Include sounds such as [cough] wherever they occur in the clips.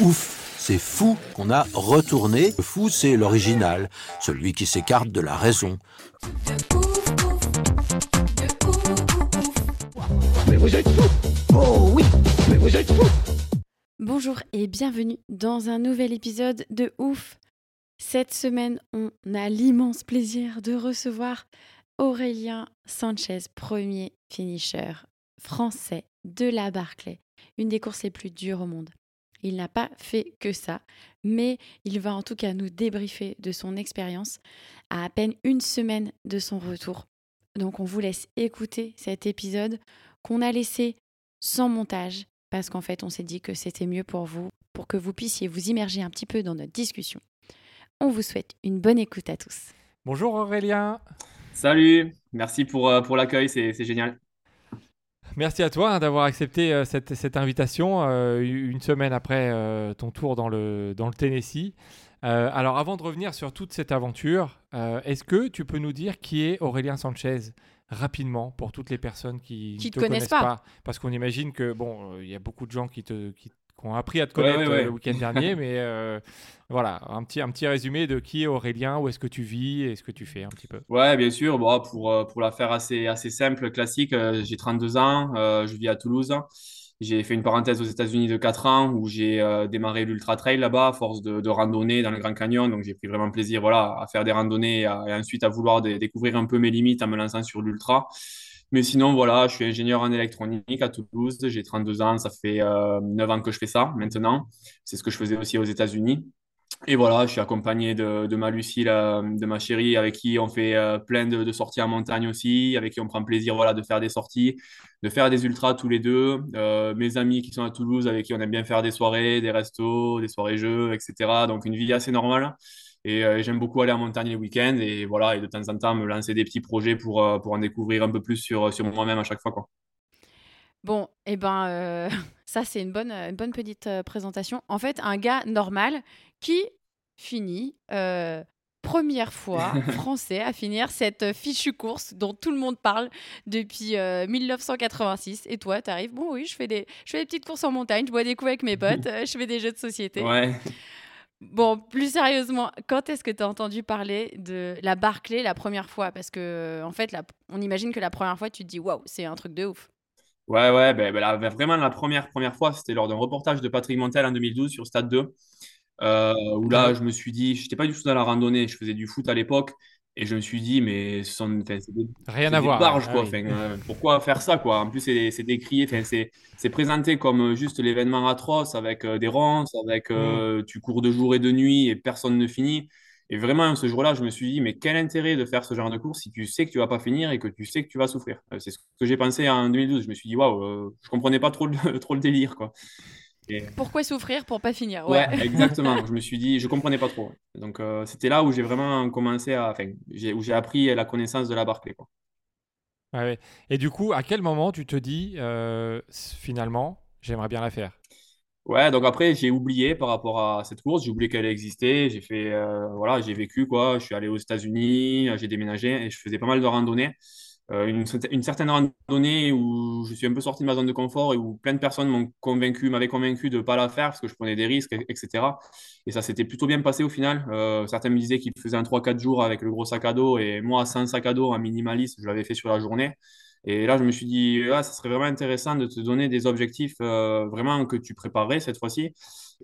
Ouf, c'est fou qu'on a retourné. Le fou, c'est l'original, celui qui s'écarte de la raison. Bonjour et bienvenue dans un nouvel épisode de Ouf. Cette semaine, on a l'immense plaisir de recevoir Aurélien Sanchez, premier finisher français de la Barclay, une des courses les plus dures au monde. Il n'a pas fait que ça, mais il va en tout cas nous débriefer de son expérience à à peine une semaine de son retour. Donc on vous laisse écouter cet épisode qu'on a laissé sans montage parce qu'en fait on s'est dit que c'était mieux pour vous, pour que vous puissiez vous immerger un petit peu dans notre discussion. On vous souhaite une bonne écoute à tous. Bonjour Aurélien. Salut, merci pour, euh, pour l'accueil, c'est c'est génial. Merci à toi hein, d'avoir accepté euh, cette, cette invitation euh, une semaine après euh, ton tour dans le, dans le Tennessee. Alors avant de revenir sur toute cette aventure, est-ce que tu peux nous dire qui est Aurélien Sanchez rapidement pour toutes les personnes qui Qui ne te connaissent pas? Parce qu'on imagine que bon, euh, il y a beaucoup de gens qui te qui, qui ont appris à te connaître ouais, euh, ouais. le week-end dernier, [laughs] mais euh, voilà, un petit, un petit résumé de qui est Aurélien, où est-ce que tu vis et ce que tu fais un petit peu. Ouais, bien sûr, bon, pour, euh, pour la faire assez, assez simple, classique, euh, j'ai 32 ans, euh, je vis à Toulouse. J'ai fait une parenthèse aux États-Unis de 4 ans où j'ai démarré l'ultra trail là-bas à force de, de randonnées dans le Grand Canyon. Donc j'ai pris vraiment plaisir voilà, à faire des randonnées et, à- et ensuite à vouloir dé- découvrir un peu mes limites en me lançant sur l'ultra. Mais sinon, voilà, je suis ingénieur en électronique à Toulouse. J'ai 32 ans, ça fait euh, 9 ans que je fais ça maintenant. C'est ce que je faisais aussi aux États-Unis. Et voilà, je suis accompagné de, de ma Lucie, de ma chérie, avec qui on fait euh, plein de, sorties en montagne aussi, avec qui on prend plaisir voilà, de faire des sorties, de faire des ultras tous les deux. Euh, mes amis qui sont à Toulouse, avec qui on aime bien faire des soirées, des restos, des soirées jeux, etc. Donc une vie assez normale. Et euh, j'aime beaucoup aller en montagne les week-ends et voilà, et de temps en temps me lancer des petits projets pour, euh, pour en découvrir un peu plus sur, sur moi-même à chaque fois, quoi. Bon, eh ben, euh, [laughs] ça c'est une bonne, une bonne petite euh, présentation. En fait, un gars normal qui finit euh, première fois [laughs] français à finir cette euh, fichue course dont tout le monde parle depuis euh, 1986. Et toi, tu arrives, bon oui, je fais, des, je fais des petites courses en montagne, je bois des coups avec mes potes, [laughs] euh, je fais des jeux de société. Ouais. Bon, plus sérieusement, quand est-ce que tu as entendu parler de la Barclay la première fois? Parce que, en fait, la- on imagine que la première fois, tu te dis, waouh, c'est un truc de ouf. Ouais, ouais, ben, ben la- vraiment la première, première fois, c'était lors d'un reportage de Patrick Montel en 2012 sur Stade 2, euh, où là, je me suis dit, je n'étais pas du tout dans la randonnée, je faisais du foot à l'époque, et je me suis dit, mais ce sont, enfin, c'est des, Rien à des voir. barges, Ah quoi. oui. Enfin, euh, pourquoi faire ça, quoi? En plus, c'est décrié, c'est présenté comme euh, juste l'événement atroce avec euh, des ronces, avec euh, tu cours de jour et de nuit et personne ne finit. Et vraiment, ce jour-là, je me suis dit, mais quel intérêt de faire ce genre de course si tu sais que tu vas pas finir et que tu sais que tu vas souffrir? C'est ce que j'ai pensé en 2012. Je me suis dit, waouh, je comprenais pas trop le, [laughs] trop le délire, quoi. Et- Pourquoi souffrir pour pas finir Ouais, [laughs] exactement. Je me suis dit, je comprenais pas trop. Donc, euh, c'était là où j'ai vraiment commencé à, enfin, où j'ai appris la connaissance de la Barclay, quoi. Ouais, ouais. Et du coup, à quel moment tu te dis, euh, finalement, j'aimerais bien la faire? Ouais, donc après, j'ai oublié par rapport à cette course, j'ai oublié qu'elle existait. J'ai fait, euh, voilà, j'ai vécu, quoi. Je suis allé aux États-Unis, j'ai déménagé et je faisais pas mal de randonnées. Euh, une, cer- une certaine randonnée où je suis un peu sorti de ma zone de confort et où plein de personnes m'ont convaincu, m'avaient convaincu de ne pas la faire parce que je prenais des risques, et- etc. Et ça s'était plutôt bien passé au final. Euh, certains me disaient qu'ils faisaient un 3-4 jours avec le gros sac à dos et moi, sans sac à dos, en minimaliste, je l'avais fait sur la journée. Et là, je me suis dit, ah, ça serait vraiment intéressant de te donner des objectifs euh, vraiment que tu préparerais cette fois-ci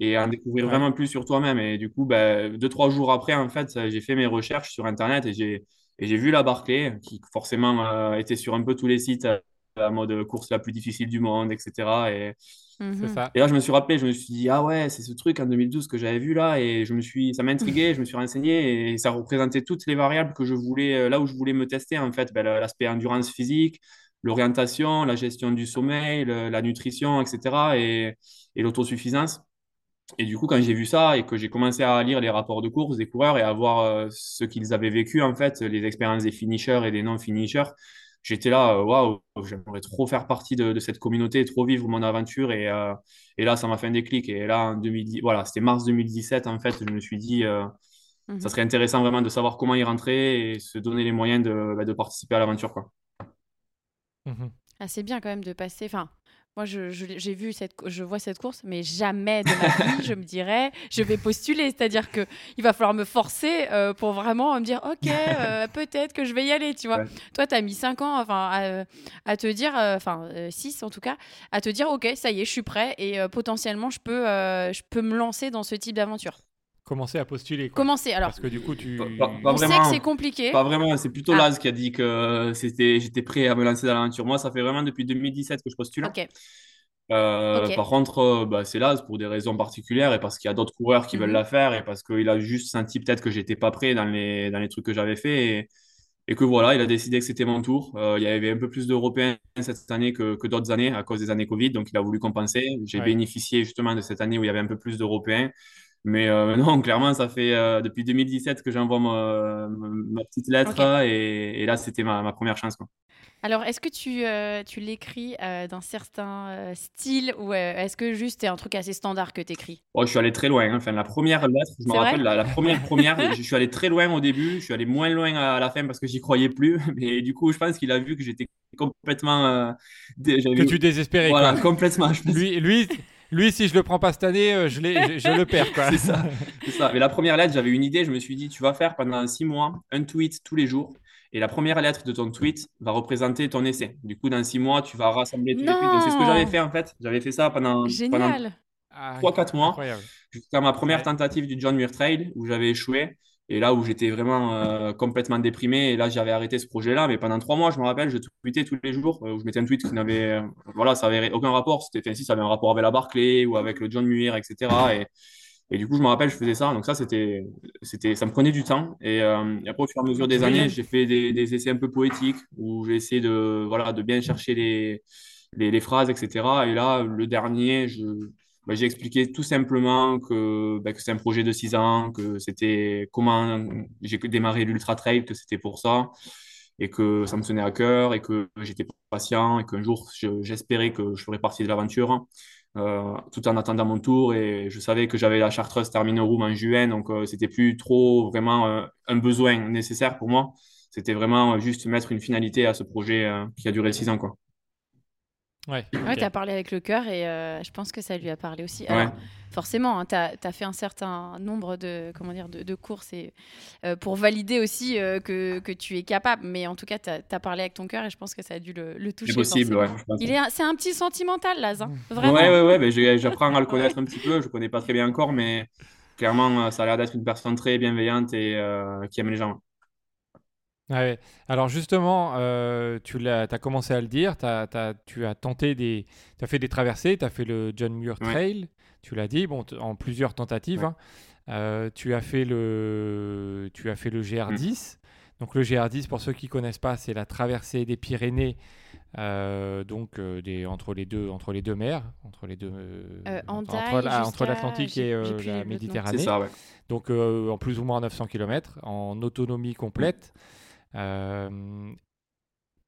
et en découvrir vraiment plus sur toi-même. Et du coup, ben, deux, trois jours après, en fait, j'ai fait mes recherches sur Internet et j'ai et j'ai vu la Barclay, qui forcément euh, était sur un peu tous les sites, euh, la mode course la plus difficile du monde, etc. Et, C'est Mhm. ça. et là, je me suis rappelé, je me suis dit, ah ouais, c'est ce truc en 2012 que j'avais vu là, et je me suis, ça m'a intrigué, [laughs] je me suis renseigné, et ça représentait toutes les variables que je voulais, euh, là où je voulais me tester, en fait, ben, l'aspect endurance physique, l'orientation, la gestion du sommeil, la nutrition, etc. et, et l'autosuffisance. Et du coup, quand j'ai vu ça et que j'ai commencé à lire les rapports de course des coureurs et à voir euh, ce qu'ils avaient vécu, en fait, les expériences des finishers et des non-finishers, j'étais là, euh, waouh, j'aimerais trop faire partie de, cette communauté, trop vivre mon aventure. Et, euh, et là, ça m'a fait un déclic. Et là, en 2010, voilà, c'était mars 2017, en fait, je me suis dit, ça mhm. serait intéressant vraiment de savoir comment y rentrer et se donner les moyens de, bah, de participer à l'aventure. Quoi. Mhm. Ah, c'est bien quand même de passer. Enfin, moi, je, j'ai vu cette, je vois cette course, mais jamais de ma vie, je me dirais, je vais postuler. C'est-à-dire que il va falloir me forcer euh, pour vraiment me dire, ok, euh, peut-être que je vais y aller, tu vois. Toi, tu as mis 5 ans, enfin, à, te dire, euh, enfin, 6 en tout cas, à te dire, ok, ça y est, je suis prêt et potentiellement, je peux, je peux me lancer dans ce type d'aventure. Commencer à postuler. Commencer alors. Parce que du coup, tu. On sait que c'est compliqué. Pas vraiment, c'est plutôt ah. Laz qui a dit que c'était, j'étais prêt à me lancer dans l'aventure. Moi, ça fait vraiment depuis 2017 que je postule. Euh, par contre, euh, bah, c'est Laz pour des raisons particulières et parce qu'il y a d'autres coureurs qui veulent mhm. la faire et parce qu'il a juste senti peut-être que j'étais pas prêt dans les, dans les trucs que j'avais fait et, et, que voilà, il a décidé que c'était mon tour. Euh, il y avait un peu plus d'Européens cette année que, que d'autres années à cause des années Covid, donc il a voulu compenser. J'ai bénéficié justement de cette année où il y avait un peu plus d'Européens. Mais euh, [laughs] non, clairement, ça fait euh, depuis 2017 que j'envoie ma, ma, petite lettre et, et, là, c'était ma, ma, première chance. Quoi. Alors, est-ce que tu, euh, tu l'écris d'un certain style ou est-ce que juste c'est un truc assez standard que tu écris oh, Je suis allé très loin. Hein. Enfin, la première lettre, je me rappelle, la, première première, [laughs] je suis allé très loin au début, je suis allé moins loin à la fin parce que j'y croyais plus. [laughs] Mais du coup, je pense qu'il a vu que j'étais complètement. que tu désespérais. Voilà, complètement. Lui, lui, lui, si je le prends pas cette année, euh, je, je, le perds. [laughs] c'est ça, ça. Mais la première lettre, j'avais une idée. Je me suis dit, tu vas faire pendant six mois un tweet tous les jours. Et la première lettre de ton tweet va représenter ton essai. Du coup, dans six mois, tu vas rassembler tous les tweets. C'est ce que j'avais fait en fait. J'avais fait ça pendant, Génial. pendant 3-4 mois. Jusqu'à ma première tentative du John Muir Trail où j'avais échoué. Et là où j'étais vraiment euh, complètement déprimé, et là j'avais arrêté ce projet-là, mais pendant trois mois, je me rappelle, je tweetais tous les jours, euh, où je mettais un tweet qui n'avait, euh, voilà, aucun rapport, c'était, enfin, si ça avait un rapport avec la Barclay ou avec le John Muir, etc. Et, et du coup, je me rappelle, je faisais ça, donc ça, c'était, ça me prenait du temps. Et, après, au fur et à mesure des années, j'ai fait des, essais un peu poétiques, où j'ai essayé de, voilà, de bien chercher les, les phrases, etc. Et là, le dernier, je bah, j'ai expliqué tout simplement que, bah, que c'est un projet de 6 ans, que c'était comment j'ai démarré l'Ultra Trail, que c'était pour ça, et que ça me tenait à cœur, et que j'étais patient, et qu'un jour j'espérais que je ferais partie de l'aventure, euh, tout en attendant mon tour. Et je savais que j'avais la Chartreuse terminée au Room en juin, donc euh, c'était plus trop vraiment euh, un besoin nécessaire pour moi. C'était vraiment juste mettre une finalité à ce projet qui a duré 6 ans. Quoi. Ouais, tu as parlé avec le cœur et euh, je pense que ça lui a parlé aussi. forcément, hein, tu as, fait un certain nombre de, comment dire, de, courses et, euh, pour valider aussi euh, que, que, tu es capable. Mais en tout cas, tu as, parlé avec ton cœur et je pense que ça a dû le, le toucher. C'est possible, ouais. C'est un petit sentimental, Laz. Hein, vraiment. Ouais, ouais, ouais. J'apprends à le connaître un petit peu. Je ne connais pas très bien encore, mais clairement, ça a l'air d'être une personne très bienveillante et qui aime les gens. Alors justement, euh, tu as, as, commencé à le dire, as, tu as tenté des, as fait des traversées, tu as fait le John Muir Trail, tu l'as dit, bon, en plusieurs tentatives. Hein. Euh, tu as fait le, tu as fait le GR10. Mm. Donc le GR10, pour ceux qui connaissent pas, c'est la traversée des Pyrénées, euh, donc des, entre les deux, entre les deux mers, entre les deux, entre, l'Atlantique et la Méditerranée. Ça, ouais. Donc en plus ou moins 900 km, en autonomie complète. Euh,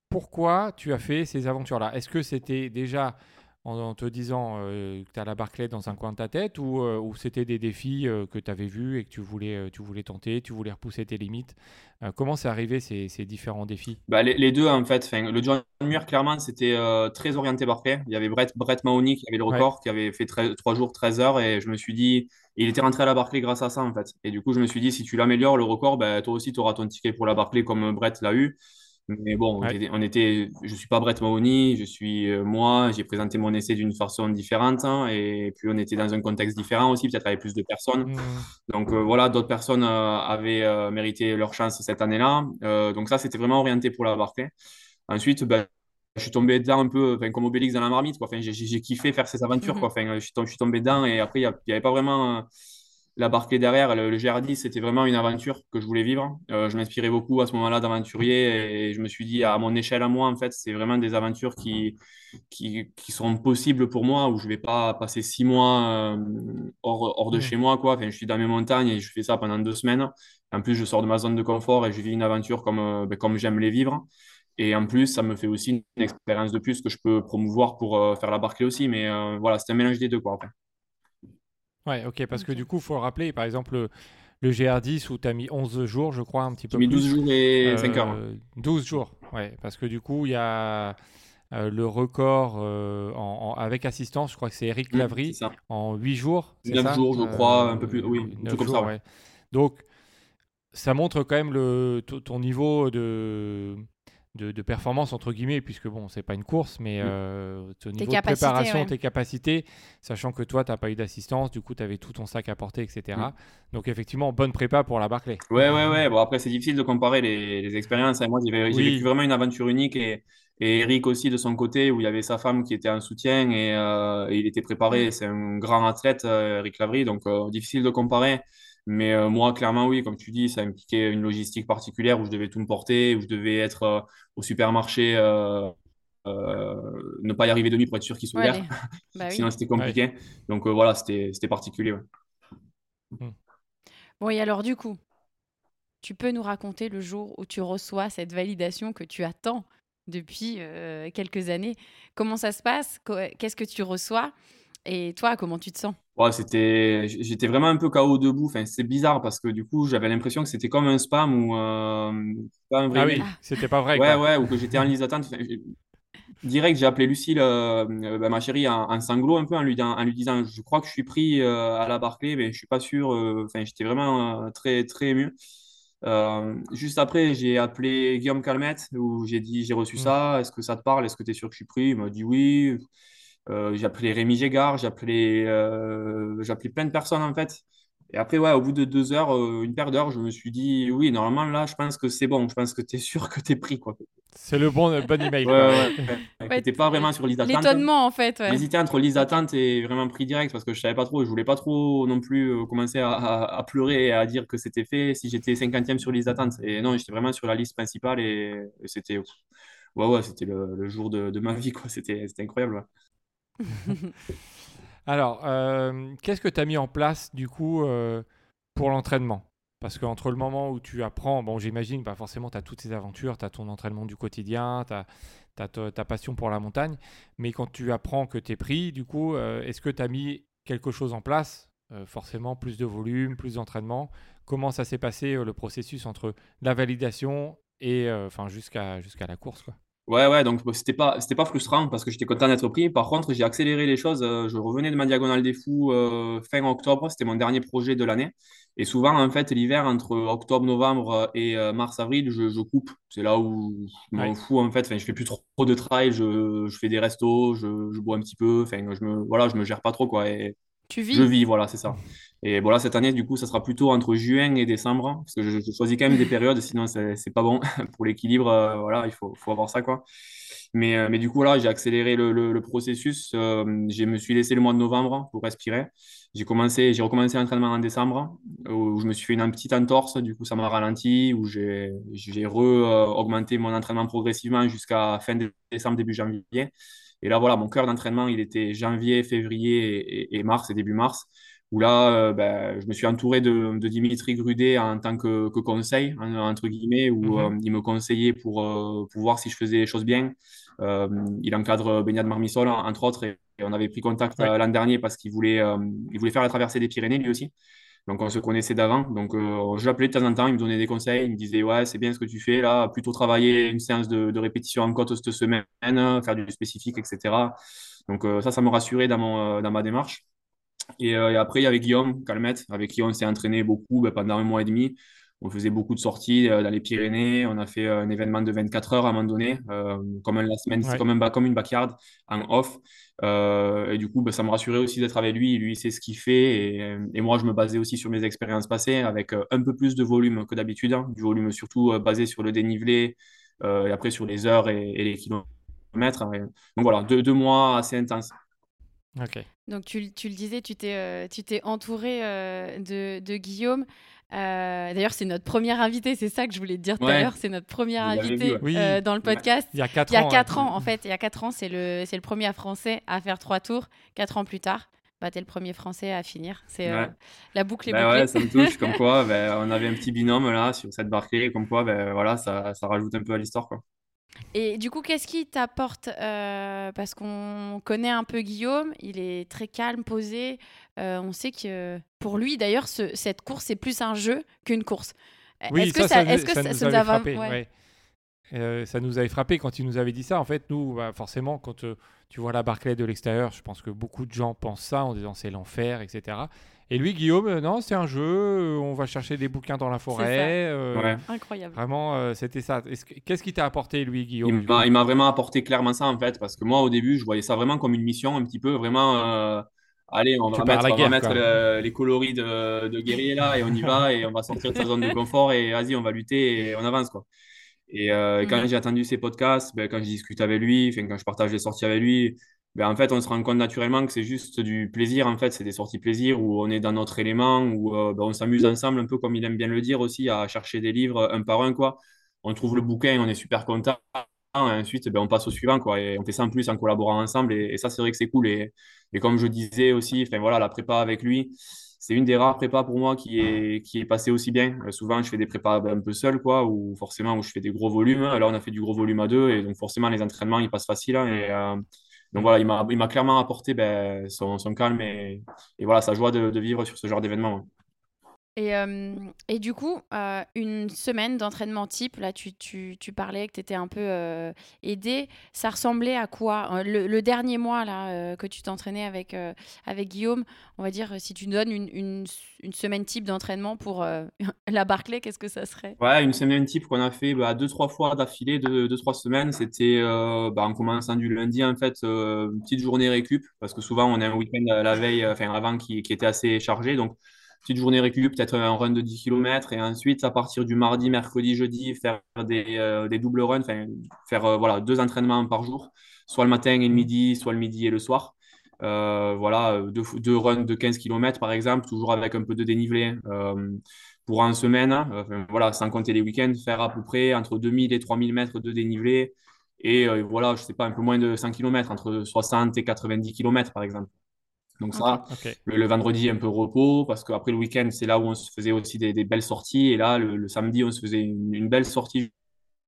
pourquoi tu as fait ces aventures-là? Est-ce que c'était déjà en, te disant euh, que tu as la Barclay dans un coin de ta tête ou, euh, ou c'était des défis que tu avais vus et que tu voulais, tu voulais tenter, tu voulais repousser tes limites? Comment c'est arrivé ces, ces, différents défis? Bah, les, deux en fait. le John Muir, clairement, c'était très orienté Barclay. Il y avait Brett, Brett Mahoney qui avait le record, qui avait fait 3 jours, 13 heures et je me suis dit, il était rentré à la Barclay grâce à ça, en fait. Et du coup, je me suis dit, si tu l'améliores, le record, ben, toi aussi, tu auras ton ticket pour la Barclay comme Brett l'a eu. Mais bon, on était, je ne suis pas Brett Mahoney, je suis euh, moi, j'ai présenté mon essai d'une façon différente. Hein, et puis, on était dans un contexte différent aussi, peut-être avec plus de personnes. Mmh. Donc euh, voilà, d'autres personnes euh, avaient mérité leur chance cette année-là. donc ça, c'était vraiment orienté pour la Barclay. Ensuite, ben, je suis tombé dedans un peu comme Obélix dans la marmite. Quoi. Enfin, j'ai, kiffé faire ces aventures. Quoi. Enfin, je, suis tombé, dedans et après, il n'y avait pas vraiment la Barclay derrière, le, GR10, c'était vraiment une aventure que je voulais vivre. Euh, je m'inspirais beaucoup à ce moment-là d'aventurier et je me suis dit, à mon échelle à moi, en fait, c'est vraiment des aventures qui, qui, qui, seront possibles pour moi, où je ne vais pas passer six mois euh, hors, hors, de mmh. chez moi. Quoi. Enfin, je suis dans mes montagnes et je fais ça pendant deux semaines. En plus, je sors de ma zone de confort et je vis une aventure comme, euh, ben, comme j'aime les vivre. Et en plus, ça me fait aussi une expérience de plus que je peux promouvoir pour faire la Barclay aussi. Mais voilà, c'est un mélange des deux. Quoi, après. Ouais, ok, parce que du coup, il faut le rappeler, par exemple, le, GR10 où tu as mis 11 jours, je crois, un petit peu J'ai mis 12 jours et 5 heures. 12 euh, jours, ouais, parce que du coup, il y a euh, le record euh, en, avec assistance, je crois que c'est Eric Lavry, en 8 jours. 9 jours, je crois, un peu plus, oui, tout comme ça. Ouais. Donc, ça montre quand même le, ton niveau de de, performance entre guillemets puisque bon c'est pas une course mais mm. euh, au niveau de préparation tes capacités sachant que toi tu n'as pas eu d'assistance du coup tu avais tout ton sac à porter etc mm. donc effectivement bonne prépa pour la Barclay ouais ouais ouais bon après c'est difficile de comparer les, expériences hein. moi j'ai vécu vraiment une aventure unique et, et Eric aussi de son côté où il y avait sa femme qui était en soutien et, euh, il était préparé mm. c'est un grand athlète euh, Eric Lavry donc difficile de comparer mais euh, moi, clairement, oui, comme tu dis, ça impliquait une logistique particulière où je devais tout me porter, où je devais être euh, au supermarché, euh, ne pas y arriver de nuit pour être sûr qu'il soit ouvert. [laughs] Bah Sinon, c'était compliqué. Donc voilà, c'était particulier. Hmm. Bon, et alors du coup, tu peux nous raconter le jour où tu reçois cette validation que tu attends depuis quelques années. Comment ça se passe? Qu'est-ce que tu reçois? Et toi, comment tu te sens? Ouais, c'était, j'étais vraiment un peu KO debout. Enfin, c'est bizarre parce que du coup, j'avais l'impression que c'était comme un spam ou euh, pas un vrai. Ah oui, c'était pas vrai. Ouais, ouais, ou que j'étais en liste d'attente. direct, j'ai appelé Lucille, euh, bah, ma chérie, en, en, sanglot un peu, en lui, en lui disant, je crois que je suis pris euh, à la Barclay, mais je suis pas sûr. Enfin, j'étais vraiment très, très ému. juste après, j'ai appelé Guillaume Calmette, où j'ai dit, j'ai reçu mm. ça, est-ce que ça te parle, est-ce que tu es sûr que je suis pris? Il m'a dit oui. Euh, j'ai appelé Rémi Gégard, j'ai appelé, euh, plein de personnes en fait. Et après, ouais, au bout de deux heures, euh, une paire d'heures, je me suis dit, oui, normalement, là, je pense que c'est bon. Je pense que tu es sûr que tu es pris. quoi. C'est le bon, bon email. ouais, ouais, [laughs] pas vraiment sur liste d'attente. L'étonnement, en fait. J'hésitais entre liste d'attente et vraiment pris direct parce que je savais pas trop. Je voulais pas trop non plus commencer à, à, pleurer et à dire que c'était fait si j'étais 50e sur liste d'attente. Et non, j'étais vraiment sur la liste principale et, c'était ouais, ouais, c'était le, le, jour de, de ma vie. quoi. C'était incroyable. [laughs] Alors, euh, qu'est-ce que tu as mis en place du coup euh, pour l'entraînement? Parce qu'entre le moment où tu apprends, bon, j'imagine, pas forcément, tu as toutes ces aventures, tu as ton entraînement du quotidien, tu as, ta passion pour la montagne, mais quand tu apprends que tu es pris, du coup, euh, est-ce que tu as mis quelque chose en place Forcément, plus de volume, plus d'entraînement? Comment ça s'est passé le processus entre la validation et enfin jusqu'à jusqu'à la course quoi? Ouais, ouais, donc c'était pas, c'était pas frustrant parce que j'étais content d'être pris. Par contre, j'ai accéléré les choses. Euh, je revenais de ma diagonale des fous euh, fin octobre. C'était mon dernier projet de l'année. Et souvent, en fait, l'hiver, entre octobre, novembre et euh, mars, avril, je, je coupe. C'est là où je m'en fous, en fait. Enfin, je fais plus trop de trail. Je, je fais des restos, je, je, bois un petit peu. Enfin, je me, voilà, je me gère pas trop, quoi. Et tu vis Je vis, voilà, c'est ça. Et voilà, cette année, du coup, ça sera plutôt entre juin et décembre, parce que je, choisis quand même des périodes, sinon c'est pas bon [laughs] pour l'équilibre. Euh, voilà, il faut, faut, avoir ça, quoi. Mais, euh, mais du coup, là, j'ai accéléré le, le, processus. Euh, je me suis laissé le mois de novembre pour respirer. J'ai commencé, j'ai recommencé l'entraînement en décembre, où je me suis fait une petite entorse. Du coup, ça m'a ralenti, où j'ai re-augmenté mon entraînement progressivement jusqu'à fin décembre, début janvier. Et là, voilà, mon cœur d'entraînement, il était janvier, février et, mars et début mars où là, euh, ben, je me suis entouré de, Dimitri Grudet en tant que, conseil, entre guillemets, où mhm. euh, il me conseillait pour, euh, pour, voir si je faisais les choses bien. il encadre Beignade Marmisol, entre autres, et, on avait pris contact l'an dernier parce qu'il voulait, il voulait faire la traversée des Pyrénées, lui aussi. Donc, on se connaissait d'avant. Donc, je l'appelais de temps en temps, il me donnait des conseils, il me disait Ouais, c'est bien ce que tu fais là, plutôt travailler une séance de, répétition en côte cette semaine, faire du spécifique, etc. Donc, ça, ça me rassurait dans, mon, dans ma démarche. Euh, et, après, il y avait Guillaume Calmette, avec qui on s'est entraîné beaucoup ben, pendant un mois et demi. On faisait beaucoup de sorties euh, dans les Pyrénées. On a fait euh, un événement de 24 heures à un moment donné, comme la semaine, c'est comme, un, comme une backyard en off. et du coup, ben, ça me rassurait aussi d'être avec lui. Lui, il sait ce qu'il fait. Et, et, moi, je me basais aussi sur mes expériences passées avec un peu plus de volume que d'habitude. Hein. du volume surtout basé sur le dénivelé et après sur les heures et, les kilomètres. Donc voilà, deux, deux mois assez intenses. Ok. Donc tu, tu le disais, tu t'es tu t'es entouré de, de, Guillaume. D'ailleurs, c'est notre première invité, c'est ça que je voulais te dire tout à l'heure. C'est notre première invité dans le podcast. Il y a 4 ans. Il y a 4 ans, en fait. Il y a 4 ans, c'est le, le premier Français à faire 3 tours. 4 ans plus tard, bah, tu es le premier Français à finir. C'est la boucle est ben bouclée. Ouais, ça me touche. comme quoi, [laughs] ben, on avait un petit binôme là sur cette barquée. Comme quoi, ben, voilà, ça, ça rajoute un peu à l'histoire. Quoi. Et du coup, qu'est-ce qui t'apporte euh, Parce qu'on connaît un peu Guillaume, il est très calme, posé. Euh, on sait que pour lui, d'ailleurs, cette course, c'est plus un jeu qu'une course. Oui, est-ce que ça, est-ce que ça, nous avait frappé euh, ça nous avait frappé quand il nous avait dit ça. En fait, nous, bah, forcément, quand tu vois la Barclay de l'extérieur, je pense que beaucoup de gens pensent ça en disant c'est l'enfer, etc. Et lui, Guillaume, euh, non, c'est un jeu, euh, on va chercher des bouquins dans la forêt. Euh, Incroyable. Vraiment, c'était ça. Qu'est-ce qui t'a apporté, lui, Guillaume Il m'a vraiment apporté clairement ça, en fait, parce que moi, au début, je voyais ça vraiment comme une mission, un petit peu, vraiment. Allez, on va mettre, les coloris de, de guerrier là, et on y va, et on va sortir de sa zone de confort, et vas-y, on va lutter, et on avance, quoi. Et quand mm. j'ai attendu ces podcasts, ben, quand je discute avec lui, quand je partage les sorties avec lui, ben, en fait, on se rend compte naturellement que c'est juste du plaisir. En fait, c'est des sorties plaisir où on est dans notre élément, où euh, ben, on s'amuse ensemble, un peu comme il aime bien le dire aussi, à chercher des livres un par un. Quoi. On trouve le bouquin, on est super content. Et ensuite, ben, on passe au suivant. Quoi, et on fait ça en plus en collaborant ensemble. Et, ça, c'est vrai que c'est cool. Et, et, comme je disais aussi, voilà, la prépa avec lui, c'est une des rares prépas pour moi qui est, qui est passée aussi bien. Euh, souvent, je fais des prépas un peu seul, quoi, ou forcément où je fais des gros volumes. Là, on a fait du gros volume à deux. Et donc, forcément, les entraînements, ils passent facile. Hein, et, euh, donc voilà, il m'a clairement apporté ben, son, calme et, et, voilà, sa joie de, de vivre sur ce genre d'événement. Et, euh, et, du coup, euh, une semaine d'entraînement type, là tu, tu, tu, parlais que tu étais un peu euh, aidé, ça ressemblait à quoi le, dernier mois là, que tu t'entraînais avec, avec Guillaume, on va dire, si tu donnes une, une, une semaine type d'entraînement pour [laughs] la Barclay, qu'est-ce que ça serait? Ouais, une semaine type qu'on a fait bah, deux, trois fois d'affilée, deux, deux, trois semaines, c'était bah, en commençant du lundi en fait, une petite journée récup, parce que souvent on a un week-end la veille, enfin avant qui, qui était assez chargé, donc petite journée récup, peut-être un run de 10 km et ensuite à partir du mardi, mercredi, jeudi, faire des, euh, des doubles runs, faire euh, voilà, deux entraînements par jour, soit le matin et le midi, soit le midi et le soir. Euh, voilà, deux, deux, runs de 15 km par exemple, toujours avec un peu de dénivelé. pour en semaine, voilà, sans compter les week-ends, faire à peu près entre 2000 et 3000 mètres de dénivelé et voilà, je sais pas, un peu moins de 100 km, entre 60 et 90 km par exemple. Donc ça, Le, vendredi, un peu repos, parce qu'après le week-end, c'est là où on se faisait aussi des, belles sorties. Et là, le, samedi, on se faisait une, belle sortie,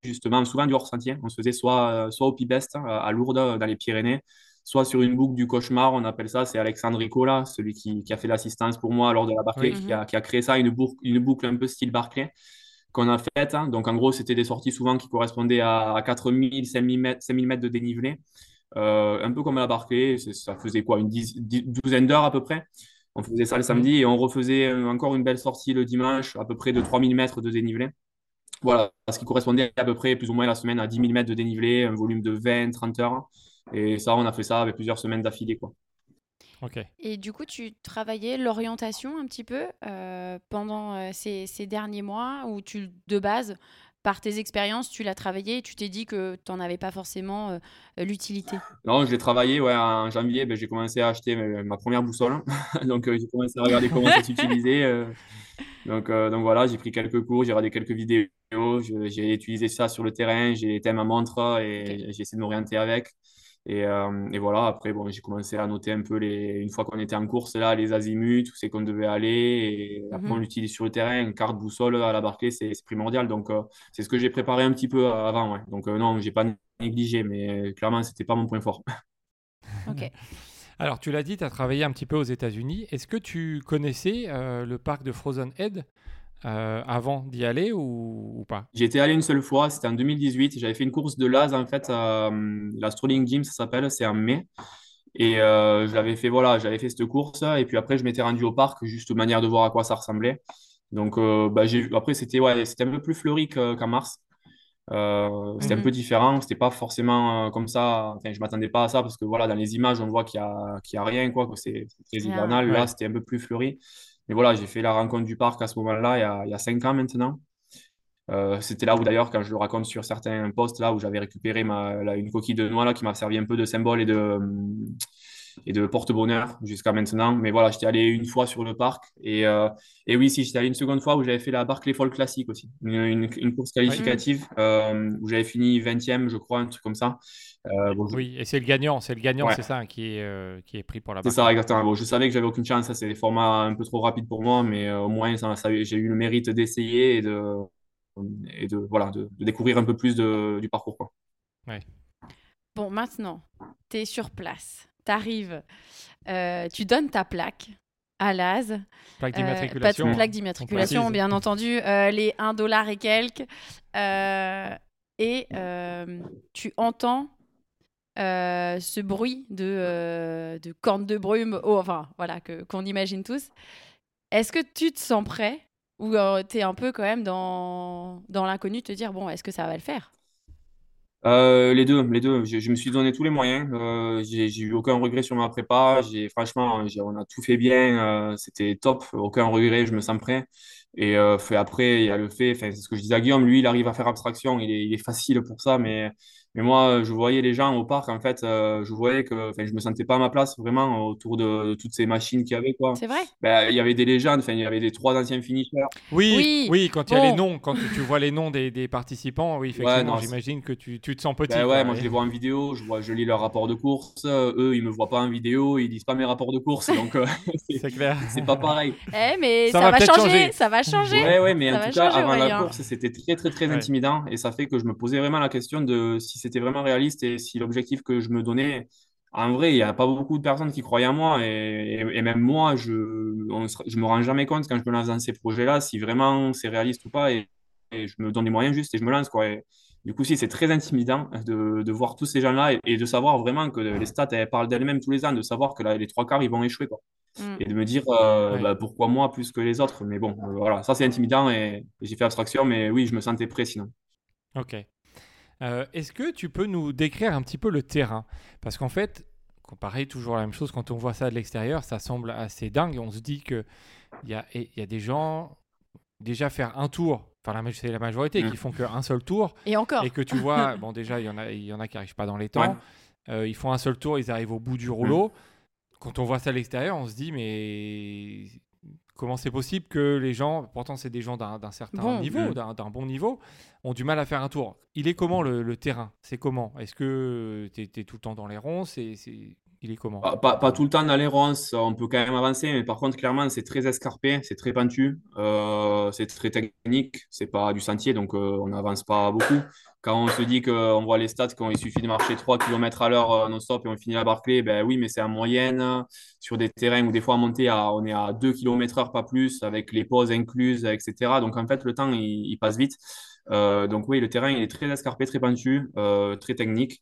justement, souvent du hors-sentier. On se faisait soit, soit au Pibest, hein, à Lourdes, dans les Pyrénées, soit sur une boucle du cauchemar, on appelle ça, c'est Alexandre Ricola, celui qui, a fait l'assistance pour moi lors de la Barclay, qui, a, créé ça, une boucle, une boucle un peu style Barclay qu'on a faite. Hein. Donc en gros, c'était des sorties souvent qui correspondaient à, 4000, 5000 mètres, 5000 mètres de dénivelé. Euh, un peu comme à la Barclay, ça faisait quoi, une douzaine d'heures à peu près? On faisait ça le samedi et on refaisait encore une belle sortie le dimanche, à peu près de 3000 mètres de dénivelé. Voilà, ce qui correspondait à peu près plus ou moins la semaine à 10 000 mètres de dénivelé, un volume de 20, 30 heures. Et ça, on a fait ça avec plusieurs semaines d'affilée. Quoi. Et du coup, tu travaillais l'orientation un petit peu euh, pendant euh, ces, ces, derniers mois où tu, de base, par tes expériences, tu l'as travaillé et tu t'es dit que tu n'en avais pas forcément euh, l'utilité Non, je l'ai travaillé. Ouais, en janvier, ben, j'ai commencé à acheter ma, première boussole. [laughs] donc, euh, j'ai commencé à regarder comment ça s'utilisait. Euh. donc, donc, voilà, j'ai pris quelques cours, j'ai regardé quelques vidéos. J'ai utilisé ça sur le terrain. J'ai éteint ma montre et j'ai essayé de m'orienter avec. Et, euh, et, voilà, après, bon, j'ai commencé à noter un peu, les, une fois qu'on était en course, là, les azimuts, où c'est qu'on devait aller. Et après, on mhm. l'utilise sur le terrain. Une carte boussole à la Barclay, c'est primordial. Donc, euh, c'est ce que j'ai préparé un petit peu avant. Ouais. Donc, euh, non, j'ai pas négligé, mais clairement, c'était pas mon point fort. [laughs] ok. Alors, tu l'as dit, tu as travaillé un petit peu aux États-Unis. Est-ce que tu connaissais le parc de Frozen Head? Euh, avant d'y aller ou, pas? J'y étais allé une seule fois, c'était en 2018. J'avais fait une course de Laz en fait, à, euh, la Strolling Gym, ça s'appelle, c'est en mai. Et euh, j'avais fait, voilà, j'avais fait cette course. Et puis après, je m'étais rendu au parc, juste de manière de voir à quoi ça ressemblait. Donc, bah, après, c'était ouais, c'était un peu plus fleuri qu'en mars. c'était un peu mhm. différent, c'était pas forcément comme ça. Enfin, je m'attendais pas à ça parce que voilà, dans les images, on voit qu'il y a, qu'il y a rien, quoi, que c'est très hivernal. Là, c'était un peu plus fleuri. Mais voilà, j'ai fait la rencontre du parc à ce moment-là, il y a, cinq ans maintenant. Euh, c'était là où d'ailleurs, quand je le raconte sur certains posts, là où j'avais récupéré une coquille de noix là, qui m'a servi un peu de symbole et de, et de porte-bonheur jusqu'à maintenant. Mais voilà, j'étais allé une fois sur le parc. Et, euh, et oui, si, j'étais allé une seconde fois où j'avais fait la Barclay Fall Classique aussi. Une, une, course qualificative euh, où j'avais fini 20e, je crois, un truc comme ça. Euh, oui, et c'est le gagnant, c'est le gagnant, c'est ça, qui, est, qui est pris pour la C'est ça, exactement. Bon, je savais que j'avais aucune chance. Ça, c'est des formats un peu trop rapides pour moi, mais au moins, ça, j'ai eu le mérite d'essayer et de, et de, voilà, de, découvrir un peu plus de, du parcours. Quoi. Ouais. Bon, maintenant, tu es sur place. Tu arrives, euh, tu donnes ta plaque à l'AS. Plaque euh, d'immatriculation. plaque d'immatriculation, bien entendu. Euh, les 1 dollar et quelques. et tu entends ce bruit de, de cornes de brume, oh, enfin, voilà, que, qu'on imagine tous. Est-ce que tu te sens prêt ou tu es un peu quand même dans, dans l'inconnu, te dire, bon, est-ce que ça va le faire? Euh, les deux, les deux. Je, me suis donné tous les moyens. Euh, j'ai eu aucun regret sur ma prépa. J'ai franchement, on a tout fait bien. Euh, c'était top. Aucun regret. Je me sens prêt. Et fait, après, il y a le fait. c'est ce que je disais à Guillaume. Lui, il arrive à faire abstraction. Il est, il est facile pour ça, mais mais moi, je voyais les gens au parc, en fait, euh, je voyais que je me sentais pas à ma place vraiment autour de, toutes ces machines qu'il y avait. Quoi. C'est vrai ben, Il y avait des légendes, il y avait des trois anciens finishers. Oui, oui, quand il y a les noms, quand tu, vois les noms des, des participants, oui, effectivement, j'imagine que tu, tu, te sens petit. Ben, ouais, moi je les vois en vidéo, je, vois, je lis leurs rapports de course. eux, ils me voient pas en vidéo, ils lisent pas mes rapports de course. Donc, euh, [laughs] c'est clair. C'est pas pareil. [laughs] Eh, mais ça, va, changer, Ça va changer. Ouais, ouais, mais en tout cas, avant la course, c'était très, très, très intimidant. Et ça fait que je me posais vraiment la question de si c'était vraiment réaliste si l'objectif que je me donnais, en vrai, il n'y a pas beaucoup de personnes qui croyaient en moi. Et, et, même moi, je ne me rends jamais compte quand je me lance dans ces projets-là si vraiment c'est réaliste ou pas. Et, je me donne des moyens justes et je me lance. Quoi. du coup, si c'est très intimidant de, de, voir tous ces gens-là et, de savoir vraiment que les stats elles parlent d'elles-mêmes tous les ans, de savoir que les trois quarts ils vont échouer. Quoi. Mm. Et de me dire euh, bah, pourquoi moi plus que les autres? Mais bon, euh, voilà, ça c'est intimidant et, j'ai fait abstraction. Mais oui, je me sentais prêt sinon. Ok. Euh, est-ce que tu peux nous décrire un petit peu le terrain? Parce qu'en fait, pareil, toujours la même chose, quand on voit ça de l'extérieur, ça semble assez dingue. On se dit qu'il y a, y a des gens, déjà faire un tour, enfin c'est la majorité qui font qu'un seul tour. Et encore. Et que tu vois, [laughs] bon déjà, il y, en a, y en a qui n'arrivent pas dans les temps. Euh, ils font un seul tour, ils arrivent au bout du rouleau. Mm. Quand on voit ça de l'extérieur, on se dit, mais comment c'est possible que les gens, pourtant c'est des gens d'un certain niveau, d'un bon niveau, ont du mal à faire un tour. Il est comment le, terrain? C'est comment? Est-ce que tu es, tout le temps dans les ronds? C'est Pas, tout le temps dans les ronds, on peut quand même avancer, mais par contre, clairement, c'est très escarpé, c'est très pentu, euh, c'est très technique, c'est pas du sentier, donc euh, on n'avance pas beaucoup quand on se dit qu'on voit les stats, quand il suffit de marcher 3 km à l'heure euh, non-stop et on finit à Barclay, ben oui, mais c'est en moyenne sur des terrains où des fois à monter, on est à 2 km heure, pas plus, avec les pauses incluses, etc. Donc en fait, le temps, il, passe vite. Donc oui, le terrain, il est très escarpé, très pentu, très technique.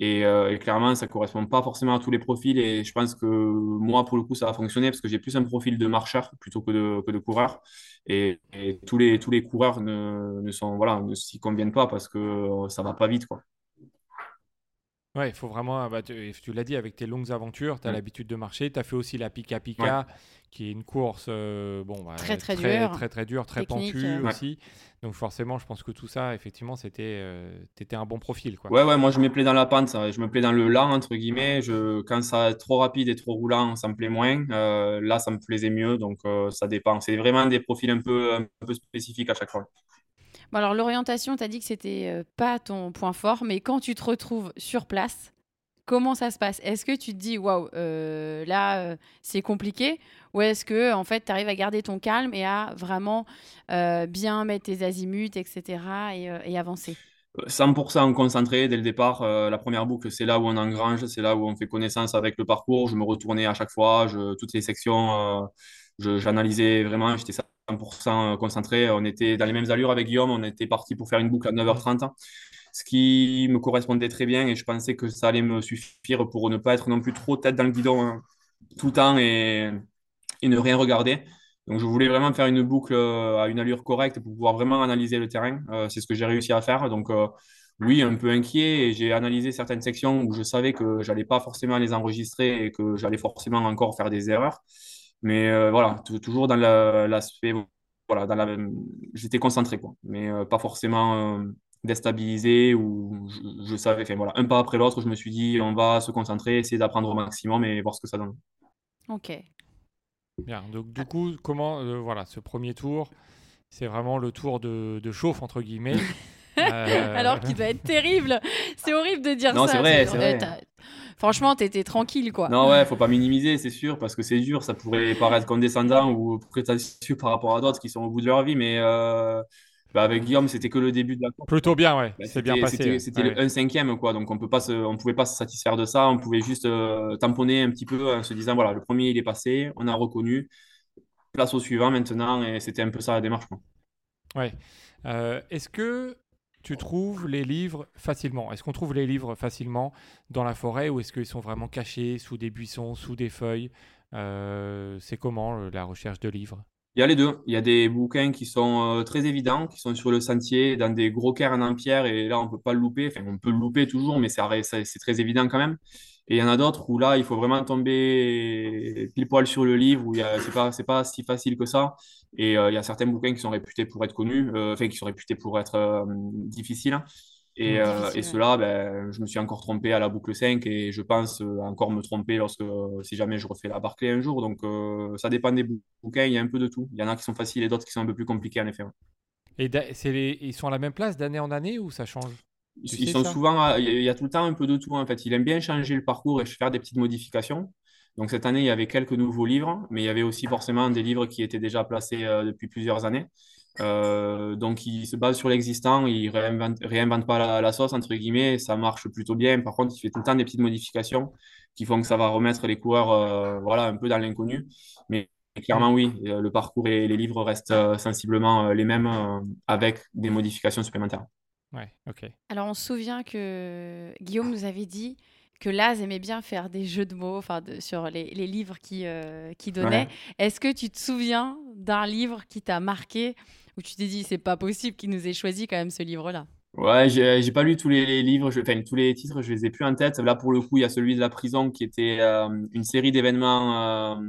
Et, clairement, ça ne correspond pas forcément à tous les profils. Et je pense que moi, pour le coup, ça va fonctionner parce que j'ai plus un profil de marcheur plutôt que de, que de coureur. Et, tous, les, tous les coureurs ne, ne sont, voilà, ne s'y conviennent pas parce que euh, ça va pas vite. Quoi. Ouais, il faut vraiment. Bah, tu, l'as dit, avec tes longues aventures, tu as mm. l'habitude de marcher. Tu as fait aussi la Pika Pika, qui est une course euh, bon, bah, très, très, très, dure, très, très, dur, très pentue euh. aussi. Donc forcément, je pense que tout ça, effectivement, c'était euh, étais un bon profil. Quoi. Ouais, ouais, moi je me plais dans la pente, je me plais dans le lent, entre guillemets. Je, quand ça est trop rapide et trop roulant, ça me plaît moins. là, ça me plaisait mieux, donc ça dépend. C'est vraiment des profils un peu, un peu spécifiques à chaque fois. Alors l'orientation, tu as dit que c'était pas ton point fort, mais quand tu te retrouves sur place, Comment ça se passe? Est-ce que tu te dis, waouh, euh, là, euh, c'est compliqué? Ou est-ce que, en fait, tu arrives à garder ton calme et à vraiment euh, bien mettre tes azimuts, etc. et, avancer? 100% concentré dès le départ. la première boucle, c'est là où on engrange, c'est là où on fait connaissance avec le parcours. Je me retournais à chaque fois, je, toutes les sections, j'analysais vraiment, j'étais 100% concentré. On était dans les mêmes allures avec Guillaume, on était parti pour faire une boucle à 9h30 ce qui me correspondait très bien et je pensais que ça allait me suffire pour ne pas être non plus trop tête dans le guidon hein, tout le temps et, ne rien regarder. Donc je voulais vraiment faire une boucle euh, à une allure correcte pour pouvoir vraiment analyser le terrain. Euh, c'est ce que j'ai réussi à faire. Donc euh, oui, un peu inquiet et j'ai analysé certaines sections où je savais que j'allais pas forcément les enregistrer et que j'allais forcément encore faire des erreurs. Mais voilà, toujours dans l'aspect, voilà, dans la, j'étais concentré quoi, mais pas forcément déstabilisé ou je, savais, enfin voilà, un pas après l'autre, je me suis dit, on va se concentrer, essayer d'apprendre au maximum et voir ce que ça donne. Ok. Bien. Donc, du coup, comment, euh, voilà, ce premier tour, c'est vraiment le tour de, de chauffe, entre guillemets. Euh, [laughs] Alors qu'il doit être terrible. C'est horrible de dire ça. Non, c'est vrai, c'est vrai. Franchement, t'étais tranquille, quoi. Non, ouais, faut pas minimiser, c'est sûr, parce que c'est dur. Ça pourrait paraître condescendant ou prétentieux par rapport à d'autres qui sont au bout de leur vie, mais euh, bah, avec Guillaume, c'était que le début de la course. Plutôt bien, ouais. Bah, c'est bien passé. C'était un cinquième, quoi. Donc on peut pas, on pouvait pas se satisfaire de ça. On pouvait juste euh, tamponner un petit peu en se disant, voilà, le premier il est passé, on a reconnu. Place au suivant maintenant, et c'était un peu ça la démarche. Quoi. Ouais. Euh, est-ce que tu trouves les livres facilement? Est-ce qu'on trouve les livres facilement dans la forêt ou est-ce qu'ils sont vraiment cachés sous des buissons, sous des feuilles? Euh, C'est comment euh, la recherche de livres? Il y a les deux. Il y a des bouquins qui sont euh, très évidents, qui sont sur le sentier, dans des gros cairns en pierre, et là, on ne peut pas le louper. Enfin, on peut le louper toujours, mais c'est très évident quand même. Et il y en a d'autres où là, il faut vraiment tomber pile poil sur le livre, où c'est pas, pas si facile que ça. Et euh, il y a certains bouquins qui sont réputés pour être connus, euh, enfin, qui sont réputés pour être euh, difficiles. Et, mmh, et ceux-là, ben, je me suis encore trompé à la boucle 5 et je pense encore me tromper lorsque, si jamais je refais la Barclay un jour. Donc, ça dépend des bouquins, il y a un peu de tout. Il y en a qui sont faciles et d'autres qui sont un peu plus compliqués, en effet. Et ils sont à la même place d'année en année ou ça change? Ils sont souvent, il y a tout le temps un peu de tout en fait. Il aime bien changer le parcours et faire des petites modifications. Donc cette année, il y avait quelques nouveaux livres, mais il y avait aussi forcément des livres qui étaient déjà placés euh, depuis plusieurs années. Euh, donc il se base sur l'existant, il réinvente, réinvente pas la, sauce entre guillemets, ça marche plutôt bien. Par contre, il fait tout le temps des petites modifications qui font que ça va remettre les coureurs euh, voilà, un peu dans l'inconnu. Mais clairement, oui, le parcours et les livres restent sensiblement les mêmes avec des modifications supplémentaires. Ouais, ok. Alors, on se souvient que Guillaume nous avait dit que Laz aimait bien faire des jeux de mots enfin sur les, les, livres qu'il euh, qui donnait. Est-ce que tu te souviens d'un livre qui t'a marqué où tu t'es dit c'est pas possible qu'il nous ait choisi quand même ce livre-là? Ouais, j'ai pas lu tous les, livres, je, enfin tous les titres, je les ai plus en tête. Là, pour le coup, il y a celui de la prison qui était euh, une série d'événements euh,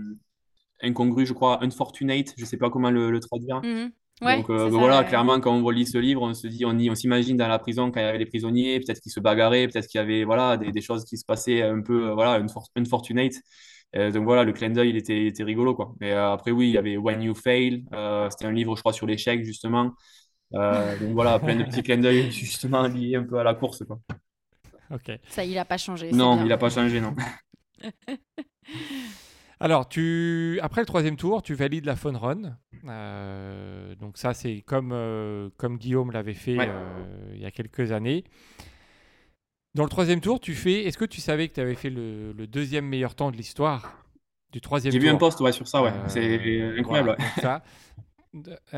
incongrus, je crois, unfortunate, je sais pas comment le, traduire. Donc euh, voilà, clairement, quand on relit ce livre, on se dit, on, on s'imagine dans la prison quand il y avait les prisonniers, peut-être qu'ils se bagarraient, peut-être qu'il y avait voilà, des, des, choses qui se passaient un peu, euh, voilà, une, une fortunate. Euh, donc voilà, le clin d'œil, il était, était, rigolo. Quoi. Mais après, oui, il y avait When You Fail, c'était un livre, je crois, sur l'échec, justement. [laughs] donc voilà, plein de petits clins d'œil, justement, liés un peu à la course. Quoi. Ok. Ça, il n'a pas changé. Non, il n'a pas [laughs] changé, non. Alors, tu... après le troisième tour, tu valides la phone run. Euh, donc ça, c'est comme, euh, comme Guillaume l'avait fait euh, il y a quelques années. Dans le troisième tour, tu fais. Est-ce que tu savais que tu avais fait le, deuxième meilleur temps de l'histoire du troisième J'ai vu un post ouais, sur ça, ouais. c'est incroyable. ça. [laughs]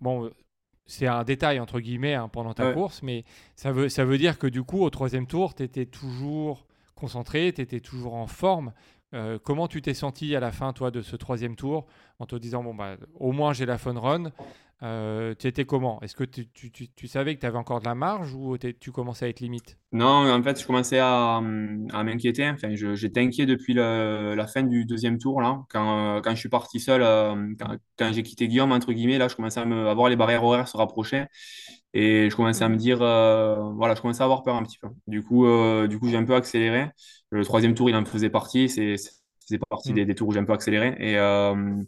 bon, c'est un détail entre guillemets hein, pendant ta course, mais ça veut, ça veut dire que du coup, au troisième tour, tu étais toujours concentré, tu étais toujours en forme. Euh, comment tu t'es senti à la fin, toi, de ce troisième tour, en te disant, bon, bah, au moins j'ai la fun run euh, Tu étais comment? Est-ce que tu, tu, tu, savais que tu avais encore de la marge ou tu commençais à être limite? Non, en fait, je commençais à, à m'inquiéter. Enfin, j'étais inquiet depuis la fin du deuxième tour, là. Quand, quand je suis parti seul, euh, quand, j'ai quitté Guillaume, entre guillemets, là, je commençais à, me, à voir les barrières horaires se rapprocher. Et je commençais à me dire, voilà, je commençais à avoir peur un petit peu. Du coup, du coup j'ai un peu accéléré. Le troisième tour, il en faisait partie. C'est faisait partie mm. des, tours où j'ai un peu accéléré. Et, euh,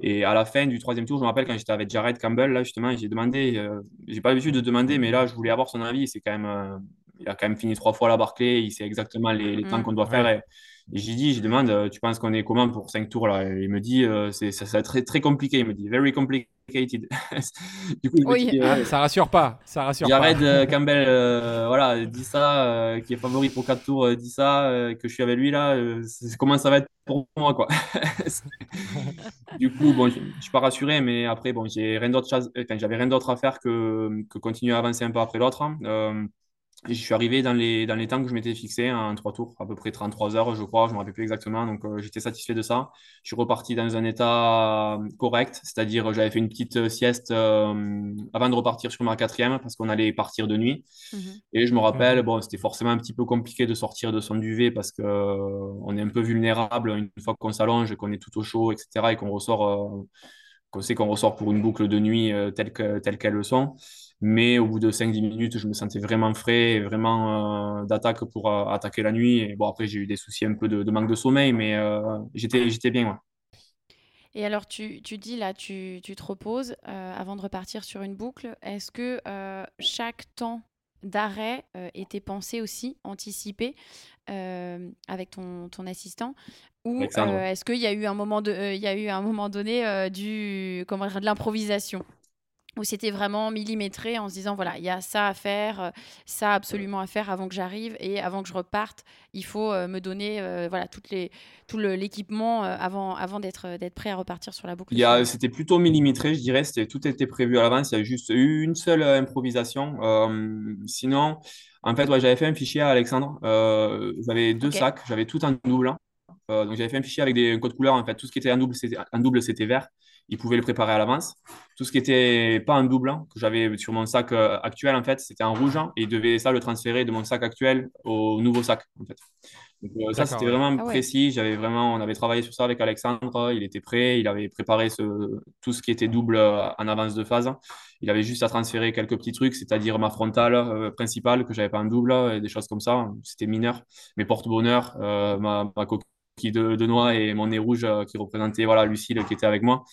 et à la fin du troisième tour, je me rappelle quand j'étais avec Jared Campbell, là justement, j'ai demandé, euh, j'ai pas l'habitude de demander, mais là, je voulais avoir son avis. C'est quand même, euh, il a quand même fini trois fois la Barclay, il sait exactement les, temps mm. qu'on doit faire. Et, j'ai dit, je demande, tu penses qu'on est comment pour cinq tours là? Il me dit, c'est ça, ça très très compliqué. Il me dit, very complicated. [laughs] du coup, oui. Ah, ça rassure pas. Ça rassure Jared euh, [laughs] Campbell, euh, voilà, dit ça, euh, qui est favori pour 4 tours, dit ça, que je suis avec lui là. comment ça va être pour moi, quoi? [laughs] du coup, bon, je, ne suis pas rassuré, mais après, bon, j'ai rien d'autre, j'avais rien d'autre à faire que, que continuer à avancer un peu après l'autre. Hein je suis arrivé dans les, dans les temps que je m'étais fixé, en trois tours, à peu près 33 heures, je crois, je ne me rappelle plus exactement. Donc, euh, j'étais satisfait de ça. Je suis reparti dans un état euh, correct, c'est-à-dire j'avais fait une petite euh, sieste avant de repartir sur ma quatrième parce qu'on allait partir de nuit. Mhm. Et je me rappelle, bon, c'était forcément un petit peu compliqué de sortir de son duvet parce qu'on on est un peu vulnérable une fois qu'on s'allonge, qu'on est tout au chaud, etc. et qu'on ressort, qu'on sait qu'on ressort pour une boucle de nuit telle qu'elles telle le sont. Mais au bout de 5-10 minutes, je me sentais vraiment frais et vraiment d'attaque pour attaquer la nuit. Et bon, après, j'ai eu des soucis un peu de, manque de sommeil, mais j'étais, j'étais bien. Et alors, tu, tu, dis là, tu, tu te reposes avant de repartir sur une boucle. Est-ce que chaque temps d'arrêt était pensé aussi, anticipé avec ton, ton assistant? Ou est-ce qu'il y a eu un moment de, il y a eu un moment donné du comment dire, de l'improvisation? Où c'était vraiment millimétré en se disant voilà, il y a ça à faire, euh, ça absolument à faire avant que j'arrive et avant que je reparte, il faut euh, me donner euh, voilà toutes les, tout l'équipement avant, avant d'être d'être prêt à repartir sur la boucle. C'était plutôt millimétré, je dirais, c'était tout était prévu à l'avance, il y a juste eu une seule improvisation. sinon, en fait, j'avais fait un fichier à Alexandre, j'avais deux sacs, j'avais tout en double. Hein. donc j'avais fait un fichier avec des codes couleurs, en fait, tout ce qui était en double, c'était, en double, c'était vert il pouvait le préparer à l'avance. Tout ce qui n'était pas un double, hein, que j'avais sur mon sac euh, actuel, en fait, c'était en rouge, hein, et il devait ça le transférer de mon sac actuel au nouveau sac, en fait. Donc, euh, ça, c'était vraiment ah précis. J'avais vraiment, on avait travaillé sur ça avec Alexandre. Il était prêt. Il avait préparé ce, tout ce qui était double euh, en avance de phase. Il avait juste à transférer quelques petits trucs, c'est-à-dire ma frontale principale que j'avais pas en double et des choses comme ça. C'était mineur. Mes porte-bonheur, ma, ma coquille de, de, noix et mon nez rouge qui représentait voilà, Lucille qui était avec moi.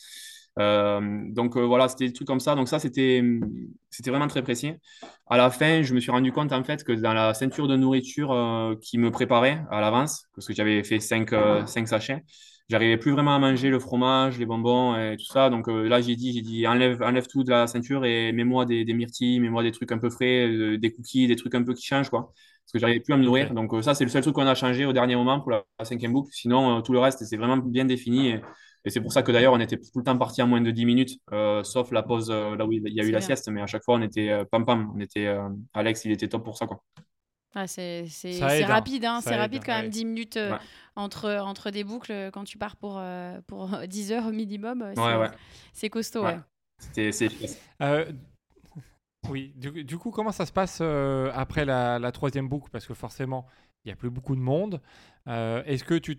Euh, donc euh, voilà, c'était des trucs comme ça. Donc ça, c'était c'était vraiment très précis. À la fin, je me suis rendu compte en fait que dans la ceinture de nourriture euh, qui me préparait à l'avance, parce que j'avais fait 5, 5 sachets, j'arrivais plus vraiment à manger le fromage, les bonbons et tout ça. Donc là, j'ai dit, j'ai dit enlève, enlève tout de la ceinture et mets-moi des, des myrtilles, mets-moi des trucs un peu frais, des cookies, des trucs un peu qui changent quoi. Parce que j'arrivais plus à me nourrir. Donc ça, c'est le seul truc qu'on a changé au dernier moment pour la, cinquième boucle. Sinon, tout le reste, c'est vraiment bien défini. Et, et c'est pour ça que d'ailleurs, on était tout le temps parti en moins de 10 minutes, euh, sauf la pause euh, là où il y a eu la sieste. Mais à chaque fois, on était euh, pam pam. On était, Alex, il était top pour ça. Quoi. Ah, c'est rapide, hein, c'est rapide quand même, 10 minutes entre, entre des boucles quand tu pars pour, pour 10 heures au minimum. C'est costaud. C'est efficace. Oui, du, du, coup, comment ça se passe après la, troisième boucle? Parce que forcément, il n'y a plus beaucoup de monde. Est-ce que tu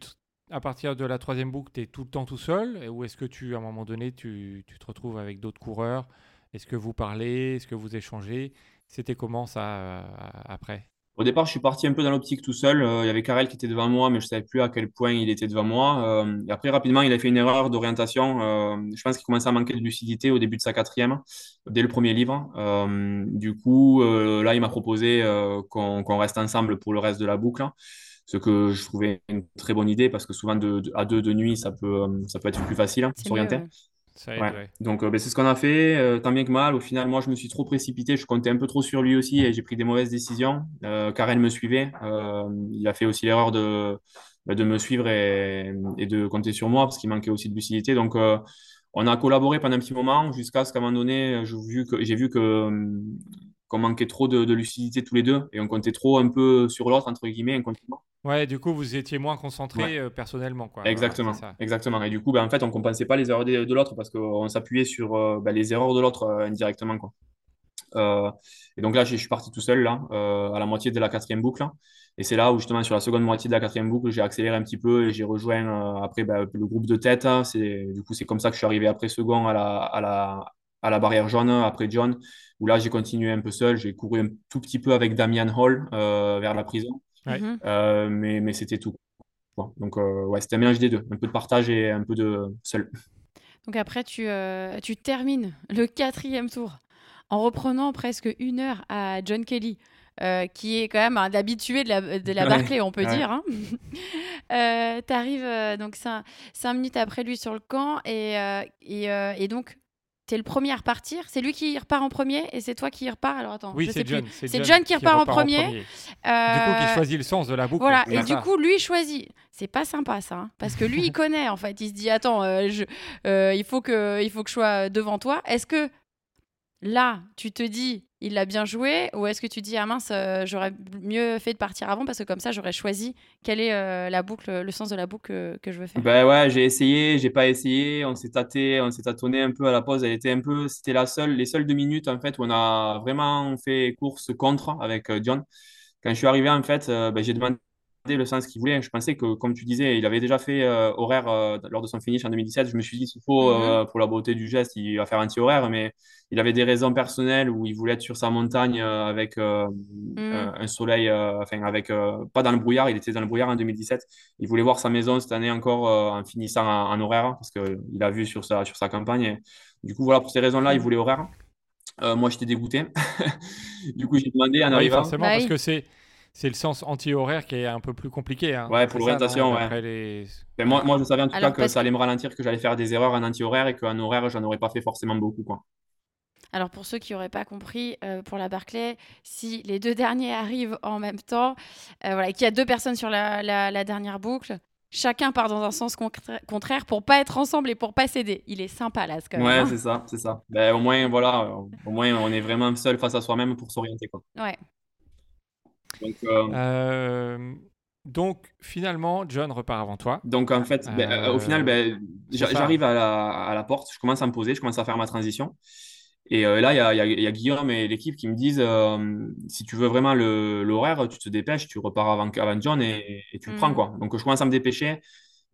à partir de la troisième boucle, tu es tout le temps tout seul? Ou est-ce que tu, à un moment donné, tu, tu te retrouves avec d'autres coureurs? Est-ce que vous parlez? Est-ce que vous échangez? C'était comment ça euh, après? Au départ, je suis parti un peu dans l'optique tout seul. Euh, il y avait Karel qui était devant moi, mais je ne savais plus à quel point il était devant moi. Euh, et après, rapidement, il a fait une erreur d'orientation. je pense qu'il commençait à manquer de lucidité au début de sa quatrième, dès le premier livre. du coup, là, il m'a proposé qu'on reste ensemble pour le reste de la boucle ce que je trouvais une très bonne idée parce que souvent de, à deux de nuit, ça peut, euh, ça peut être plus facile Donc euh, ben, c'est ce qu'on a fait, euh, tant bien que mal. Au final, moi, je me suis trop précipité, je comptais un peu trop sur lui aussi et j'ai pris des mauvaises décisions. Karen me suivait, il a fait aussi l'erreur de, ben, de me suivre et, et, de compter sur moi parce qu'il manquait aussi de lucidité. Donc on a collaboré pendant un petit moment jusqu'à ce qu'à un moment donné, j'ai vu que, j'ai vu que qu'on manquait trop de, lucidité tous les deux et on comptait trop un peu sur l'autre, entre guillemets, incontinent. Ouais, du coup, vous étiez moins concentré euh, personnellement. Quoi. Exactement. exactement. Et du coup, ben, en fait, on ne compensait pas les erreurs de, l'autre parce qu'on s'appuyait sur euh, ben, les erreurs de l'autre euh, indirectement. Quoi. et donc là, je suis parti tout seul, là, à la moitié de la quatrième boucle. Et c'est là où, justement, sur la seconde moitié de la quatrième boucle, j'ai accéléré un petit peu et j'ai rejoint après ben, le groupe de tête. Du coup, c'est comme ça que je suis arrivé après second à la, à la, à la barrière jaune, après John, où là, j'ai continué un peu seul. J'ai couru un tout petit peu avec Damian Hall vers la prison. Mhm. Euh, mais, mais c'était tout. donc, euh, ouais, c'était un mélange des deux, un peu de partage et un peu de seul. Donc après, tu, euh, tu termines le quatrième tour en reprenant presque une heure à John Kelly. qui est quand même un habitué de la, de la [laughs] Barclay, on peut dire. Hein. [laughs] tu arrives donc cinq, cinq, minutes après lui sur le camp et, et, et donc T'es le premier à repartir. C'est lui qui repart en premier et c'est toi qui repars. Alors attends, oui, c'est John. C'est John, qui, repart, en premier. Du coup, qui euh, choisit le sens de la boucle. Voilà, et du coup, lui choisit. C'est pas sympa ça, hein, parce que lui, il [laughs] connaît en fait. Il se dit attends, euh, je, euh, il faut que, il faut que je sois devant toi. Est-ce que là, tu te dis il l'a bien joué Ou est-ce que tu dis, ah mince, euh, j'aurais mieux fait de partir avant parce que comme ça, j'aurais choisi quelle est euh, la boucle, le sens de la boucle que, je veux faire Ben ouais, j'ai essayé, j'ai pas essayé, on s'est tâté, on s'est tâtonné un peu à la pause. Elle était un peu, c'était la seule, les seules deux minutes en fait où on a vraiment fait course contre avec euh, John. Quand je suis arrivé en fait, ben, j'ai demandé le sens qu'il voulait. Je pensais que, comme tu disais, il avait déjà fait euh, horaire euh, lors de son finish en 2017. Je me suis dit, s'il faut, euh, Mhm. pour la beauté du geste, il va faire anti-horaire, mais il avait des raisons personnelles où il voulait être sur sa montagne euh, avec euh, Mhm. un soleil, euh, enfin, avec, euh, pas dans le brouillard, il était dans le brouillard en 2017. Il voulait voir sa maison cette année encore euh, en finissant en, en horaire, parce qu'il a vu sur sa, sur sa campagne. Et du coup, voilà, pour ces raisons-là, il Mhm. voulait horaire. Euh, moi, j'étais dégoûté. [laughs] Du coup, j'ai demandé en Oui, arrivant. forcément, Bah parce que c'est c'est le sens anti-horaire qui est un peu plus compliqué. hein. Ouais, pour l'orientation, ouais. D'après les... Ben, moi, moi, je savais en tout Alors, cas que ça allait me ralentir, que j'allais faire des erreurs en anti-horaire et qu'en horaire, j'en aurais pas fait forcément beaucoup, quoi. Alors pour ceux qui n'auraient pas compris, euh, pour la Barclay, si les deux derniers [laughs] arrivent en même temps, euh, voilà, et qu'il y a deux personnes sur la, la- la dernière boucle, chacun part dans un sens contra- contraire pour pas être ensemble et pour pas s'aider. Il est sympa là, ce quand même. Ouais, hein. c'est ça, c'est ça. Ben, au moins, voilà, euh, au moins, on est vraiment seul face à soi-même pour s'orienter, quoi. Ouais. Donc, euh, Euh, donc, finalement, John repart avant toi. donc en fait, ben, euh, au final, ben, j'arrive à la, à la porte, je commence à me poser, je commence à faire ma transition. Et euh, là, il y a, y y Guillaume et l'équipe qui me disent euh, si tu veux vraiment l'horaire, tu te dépêches, tu repars avant, avant John et, et tu le prends, Mhm. quoi. Donc, je commence à me dépêcher.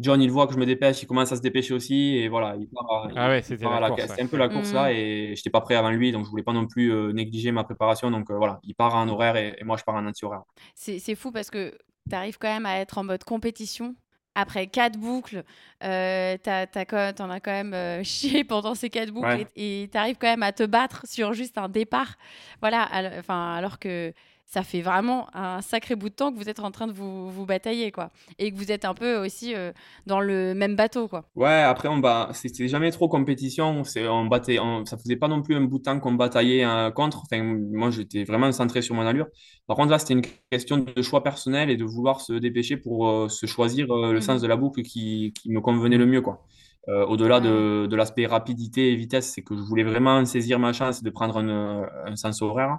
John, il voit que je me dépêche, il commence à se dépêcher aussi. Et voilà, il part, à- Ah ouais, c'était à ouais. un peu la course là Mhm. et je n'étais pas prêt avant lui, donc je voulais pas non plus euh, négliger ma préparation. Donc euh, voilà, il part en horaire et, et moi, je pars en anti-horaire. C'est c'est fou parce que tu arrives quand même à être en mode compétition. Après quatre boucles, euh, t'en as quand même euh, [laughs] chié pendant ces quatre boucles Ouais. et tu arrives quand même à te battre sur juste un départ. Voilà, enfin, alors que ça fait vraiment un sacré bout de temps que vous êtes en train de vous, vous batailler, quoi. Et que vous êtes un peu aussi euh, dans le même bateau, quoi. Ouais, après, on bat, c'était jamais trop compétition. On battait, on- ça faisait pas non plus un bout de temps qu'on bataillait euh, contre. Enfin, moi, j'étais vraiment centré sur mon allure. Par contre, là, c'était une question de choix personnel et de vouloir se dépêcher pour euh, se choisir euh, le sens Mhm. de la boucle qui, qui me convenait le mieux, quoi. Euh, au-delà de, de l'aspect rapidité et vitesse, c'est que je voulais vraiment saisir ma chance de prendre un sens horaire.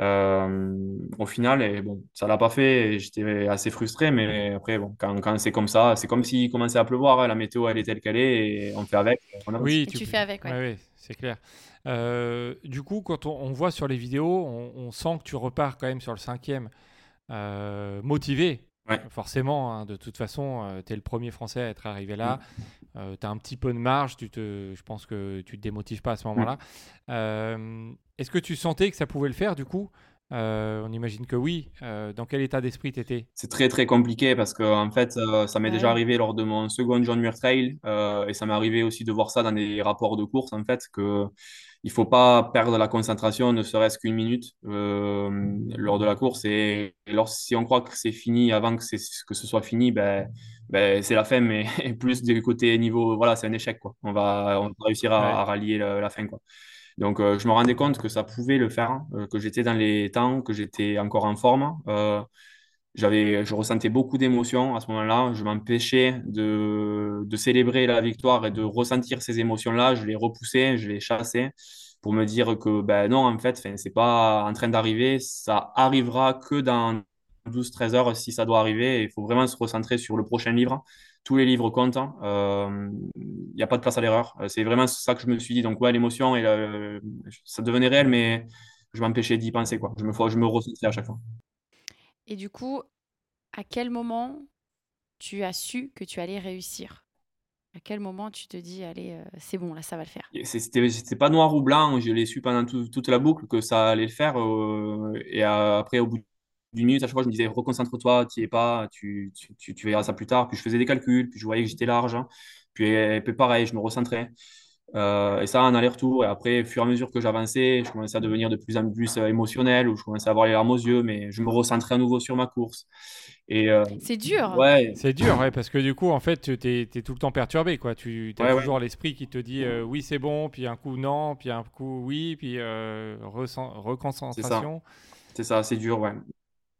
Euh, au final, et bon, ça l'a pas fait. J'étais assez frustré, mais après, bon, quand, quand c'est comme ça, c'est comme s'il commençait à pleuvoir. hein, la météo, elle est telle qu'elle est, et on fait avec. on. Oui, tu fais avec, ouais. Ouais, ouais, c'est clair. Euh, du coup, quand on, on voit sur les vidéos, on, on sent que tu repars quand même sur le cinquième euh, motivé. Ouais. Forcément, hein, de toute façon, tu es le premier Français à être arrivé là. Mm. tu as un petit peu de marge. Tu te, je pense que tu te démotives pas à ce moment-là. Euh, Est-ce que tu sentais que ça pouvait le faire du coup? Euh, On imagine que oui. Euh, dans quel état d'esprit tu étais C'est très très compliqué parce que en fait euh, ça m'est déjà arrivé lors de mon second John Muir Trail euh, et ça m'est arrivé aussi de voir ça dans des rapports de course en fait que il faut pas perdre la concentration ne serait-ce qu'une minute euh, lors de la course et, et lors, si on croit que c'est fini avant que, que ce soit fini ben, ben c'est la fin mais et [laughs] plus du côté niveau voilà c'est un échec quoi on va on va réussir à, Ouais. à rallier la, la fin quoi donc, euh, je me rendais compte que ça pouvait le faire, euh, que j'étais dans les temps, que j'étais encore en forme. Euh, j'avais, je ressentais beaucoup d'émotions à ce moment-là. Je m'empêchais de, de célébrer la victoire et de ressentir ces émotions-là. Je les repoussais, je les chassais pour me dire que ben non, en fait, c'est pas en train d'arriver. Ça arrivera que dans 12-13 heures si ça doit arriver. Il faut vraiment se recentrer sur le prochain livre. Tous les livres comptent. Il n'y a pas de place à l'erreur. Euh, C'est vraiment ça que je me suis dit. Donc, ouais, l'émotion, et le- ça devenait réel, mais je m'empêchais d'y penser. Quoi. Je me, je me ressentais à chaque fois. Et du coup, à quel moment tu as su que tu allais réussir? À quel moment tu te dis, allez, euh, c'est bon, là, ça va le faire? C'était pas noir ou blanc. Je l'ai su pendant tout- toute la boucle que ça allait le faire. euh, et euh, après, au bout d'une minute, à chaque fois, je me disais, reconcentre-toi, tu y es pas, tu, tu, tu, tu verras ça plus tard. Puis je faisais des calculs, puis je voyais que j'étais large. hein. Puis, et puis pareil, je me recentrais. Euh, et ça, en aller-retour. Et après, au fur et à mesure que j'avançais, je commençais à devenir de plus en plus euh, émotionnel, ou je commençais à avoir les larmes aux yeux, mais je me recentrais à nouveau sur ma course. Et euh, C'est dur. ouais, C'est dur, ouais, parce que du coup, en fait, tu es, tout le temps perturbé. quoi. Tu as Ouais, ouais. toujours l'esprit qui te dit euh, oui, c'est bon, puis un coup non, puis un coup oui, puis euh, reconcentration. c'est ça, c'est dur, ouais.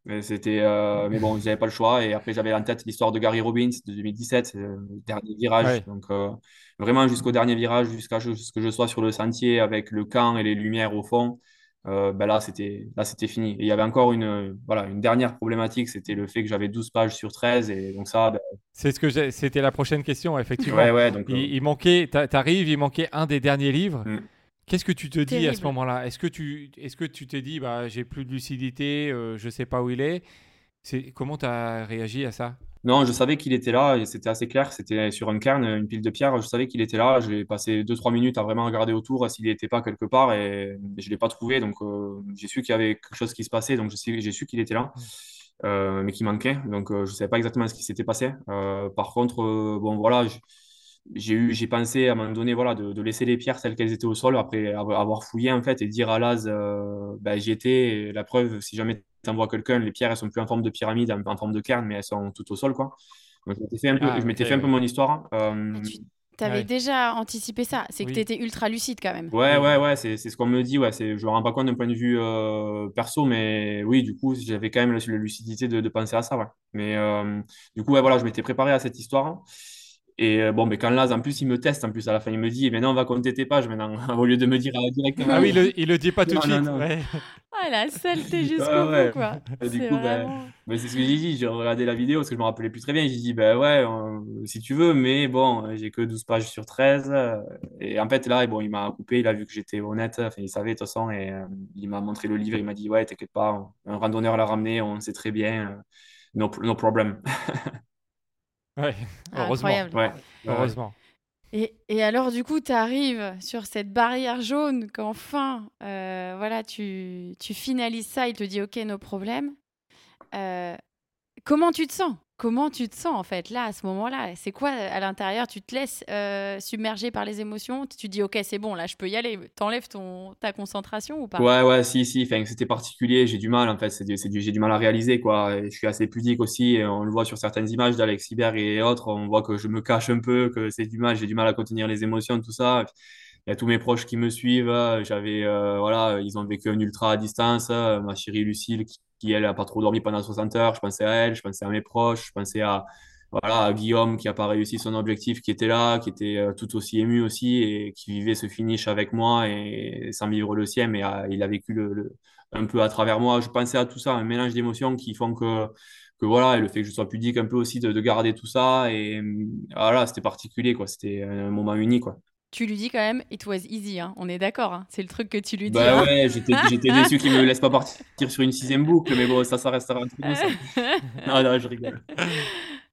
Mais c'était, euh, mais bon, j'avais pas le choix. Et après, j'avais en tête l'histoire de Gary Robbins de 2017, euh, le dernier virage. Ouais. Donc, euh, vraiment jusqu'au dernier virage, jusqu'à ce que je sois sur le sentier avec le camp et les lumières au fond. euh, ben là, c'était, là, c'était fini. Et il y avait encore une, voilà, une dernière problématique, c'était le fait que j'avais 12 pages sur 13. Et donc, ça, ben, C'est ce que j'ai- c'était la prochaine question, effectivement. ouais, ouais. Donc, Il, il manquait, t'a- t'arrives, il manquait un des derniers livres. Mm. Qu'est-ce que tu te dis à ce moment-là? Est-ce que tu, est-ce que tu t'es dit, bah, j'ai plus de lucidité, euh, je sais pas où il est? C'est comment tu as réagi à ça? Non, je savais qu'il était là et c'était assez clair. C'était sur un cairn, une pile de pierre. Je savais qu'il était là. J'ai passé 2-3 minutes à vraiment regarder autour s'il n'était pas quelque part et je ne l'ai pas trouvé. Donc, euh, j'ai su qu'il y avait quelque chose qui se passait. Donc, j'ai su qu'il était là, euh, mais qu'il manquait. Donc, euh, je ne savais pas exactement ce qui s'était passé. par contre, bon, voilà, j'ai pensé à un moment donné voilà, de, laisser les pierres telles qu'elles étaient au sol après avoir fouillé en fait et dire à Laz, ben, j'y étais. La preuve, si jamais tu envoies quelqu'un, les pierres elles sont plus en forme de pyramide, en, forme de cairn, mais elles sont toutes au sol quoi. Donc, je m'étais fait un peu, ah, je m'étais fait un peu mon histoire. Euh, tu avais déjà anticipé ça, c'est que tu étais ultra lucide quand même. Ouais, ouais, ouais, c'est ce qu'on me dit. Ouais, je ne me rends pas compte d'un point de vue euh, perso, mais oui, du coup, j'avais quand même la, lucidité de, de, penser à ça. Ouais. Mais euh, du coup, ouais, voilà, je m'étais préparé à cette histoire. Et euh, bon, mais quand Laz, en plus, il me teste, en plus, à la fin, il me dit, eh, maintenant, on va compter tes pages, maintenant, [laughs] au lieu de me dire euh, directement. Ah oui, il le, le dit pas tout de suite. [laughs] Ah, la saleté jusqu'au bout, quoi. du coup, ben, ben, c'est ce que j'ai dit. J'ai regardé la vidéo parce que je me rappelais plus très bien. J'ai dit, ben ouais, si tu veux, mais bon, j'ai que 12 pages sur 13. Et en fait, là, bon, il m'a coupé, il a vu que j'étais honnête, enfin, il savait de toute façon, et euh, il m'a montré le livre. Il m'a dit, ouais, t'inquiète pas, un randonneur l'a ramené, on sait très bien, no, no problem. [laughs] Ouais, heureusement. Ouais, heureusement. Et, et, alors, du coup, tu arrives sur cette barrière jaune qu'enfin, euh, voilà, tu, tu, finalises ça, il te dit OK, nos problèmes. Euh, comment tu te sens? Comment tu te sens en fait là à ce moment-là? C'est quoi à l'intérieur Tu te laisses euh, submerger par les émotions? Tu dis ok c'est bon là je peux y aller. T'enlèves ton ta concentration ou pas? Ouais ouais si si. C'était particulier. J'ai du mal en fait. C'est j'ai du mal à réaliser quoi. je suis assez pudique aussi. on le voit sur certaines images d'Alex Iberg et autres. On voit que je me cache un peu, que c'est du mal. J'ai du mal à contenir les émotions tout ça. Y a tous mes proches qui me suivent. J'avais euh, voilà ils ont vécu un ultra à distance. Ma chérie Lucille qui elle, n'a pas trop dormi pendant 60 heures. Je pensais à elle, je pensais à mes proches, je pensais à, voilà, à Guillaume qui n'a pas réussi son objectif, qui était là, qui était euh, tout aussi ému aussi et qui vivait ce finish avec moi et, sans vivre le sien, mais euh, il a vécu un peu à travers moi. Je pensais à tout ça, un mélange d'émotions qui font que, que voilà, et le fait que je sois pudique un peu aussi de, de garder tout ça. Et voilà, c'était particulier, quoi. C'était un moment unique, quoi tu lui dis quand même it was easy, hein. on est d'accord, hein. c'est le truc que tu lui dis. Bah hein. ouais, j'étais, déçu qu'il me laisse pas partir sur une sixième boucle, mais bon, ça, ça restera un truc comme ça. [laughs] non, non, je rigole.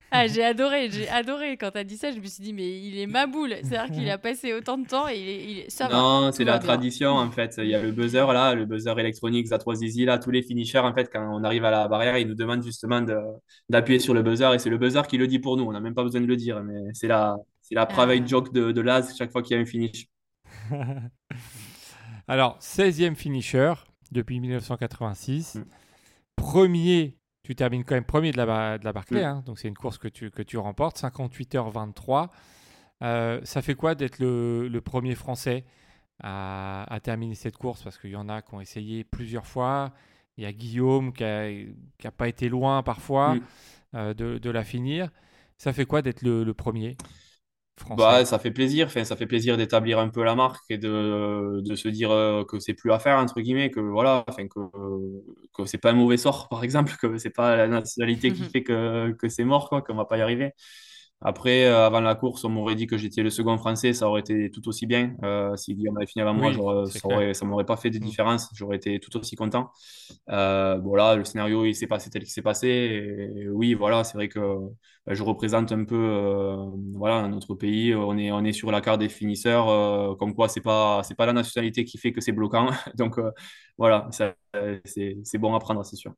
Ah, j'ai adoré, j'ai adoré quand tu as dit ça. Je me suis dit, mais il est ma boule. C'est-à-dire qu'il a passé autant de temps et il est, ça Non, c'est la tradition en fait. Il y a le buzzer là, le buzzer électronique Z3 Easy là. Tous les finishers en fait, quand on arrive à la barrière, ils nous demandent justement d'appuyer sur le buzzer et c'est le buzzer qui le dit pour nous. On n'a même pas besoin de le dire, mais c'est la, c'est la private ah. joke de, de Laz chaque fois qu'il y a un finish. [laughs] Alors, 16e finisher depuis 1986. Mm. Premier, tu termines quand même premier de la, de la Barclay, mm. hein, donc c'est une course que tu, que tu remportes, 58h23. Euh, ça fait quoi d'être le, le, premier Français à, à, terminer cette course? Parce qu'il y en a qui ont essayé plusieurs fois. Il y a Guillaume qui n'a pas été loin parfois mm. euh, de, de, la finir. Ça fait quoi d'être le, le premier? Bah, ça fait plaisir, enfin, ça fait plaisir d'établir un peu la marque et de, de se dire euh, que c'est plus à faire, entre guillemets, que voilà, enfin, que, que c'est pas un mauvais sort, par exemple, que c'est pas la nationalité qui fait que, que c'est mort, quoi, qu'on va pas y arriver. Après, euh, avant la course, on m'aurait dit que j'étais le second français, ça aurait été tout aussi bien. Euh, si Guillaume avait fini avant moi, ça ne m'aurait pas fait de mm. différence, j'aurais été tout aussi content. Euh, voilà, le scénario, il s'est passé tel qu'il s'est passé. Et, oui, voilà, c'est vrai que bah, je représente un peu euh, voilà, notre pays. On est, on est sur la carte des finisseurs, comme quoi c'est pas, pas la nationalité qui fait que c'est bloquant. [laughs] Donc voilà, c'est bon à prendre, c'est sûr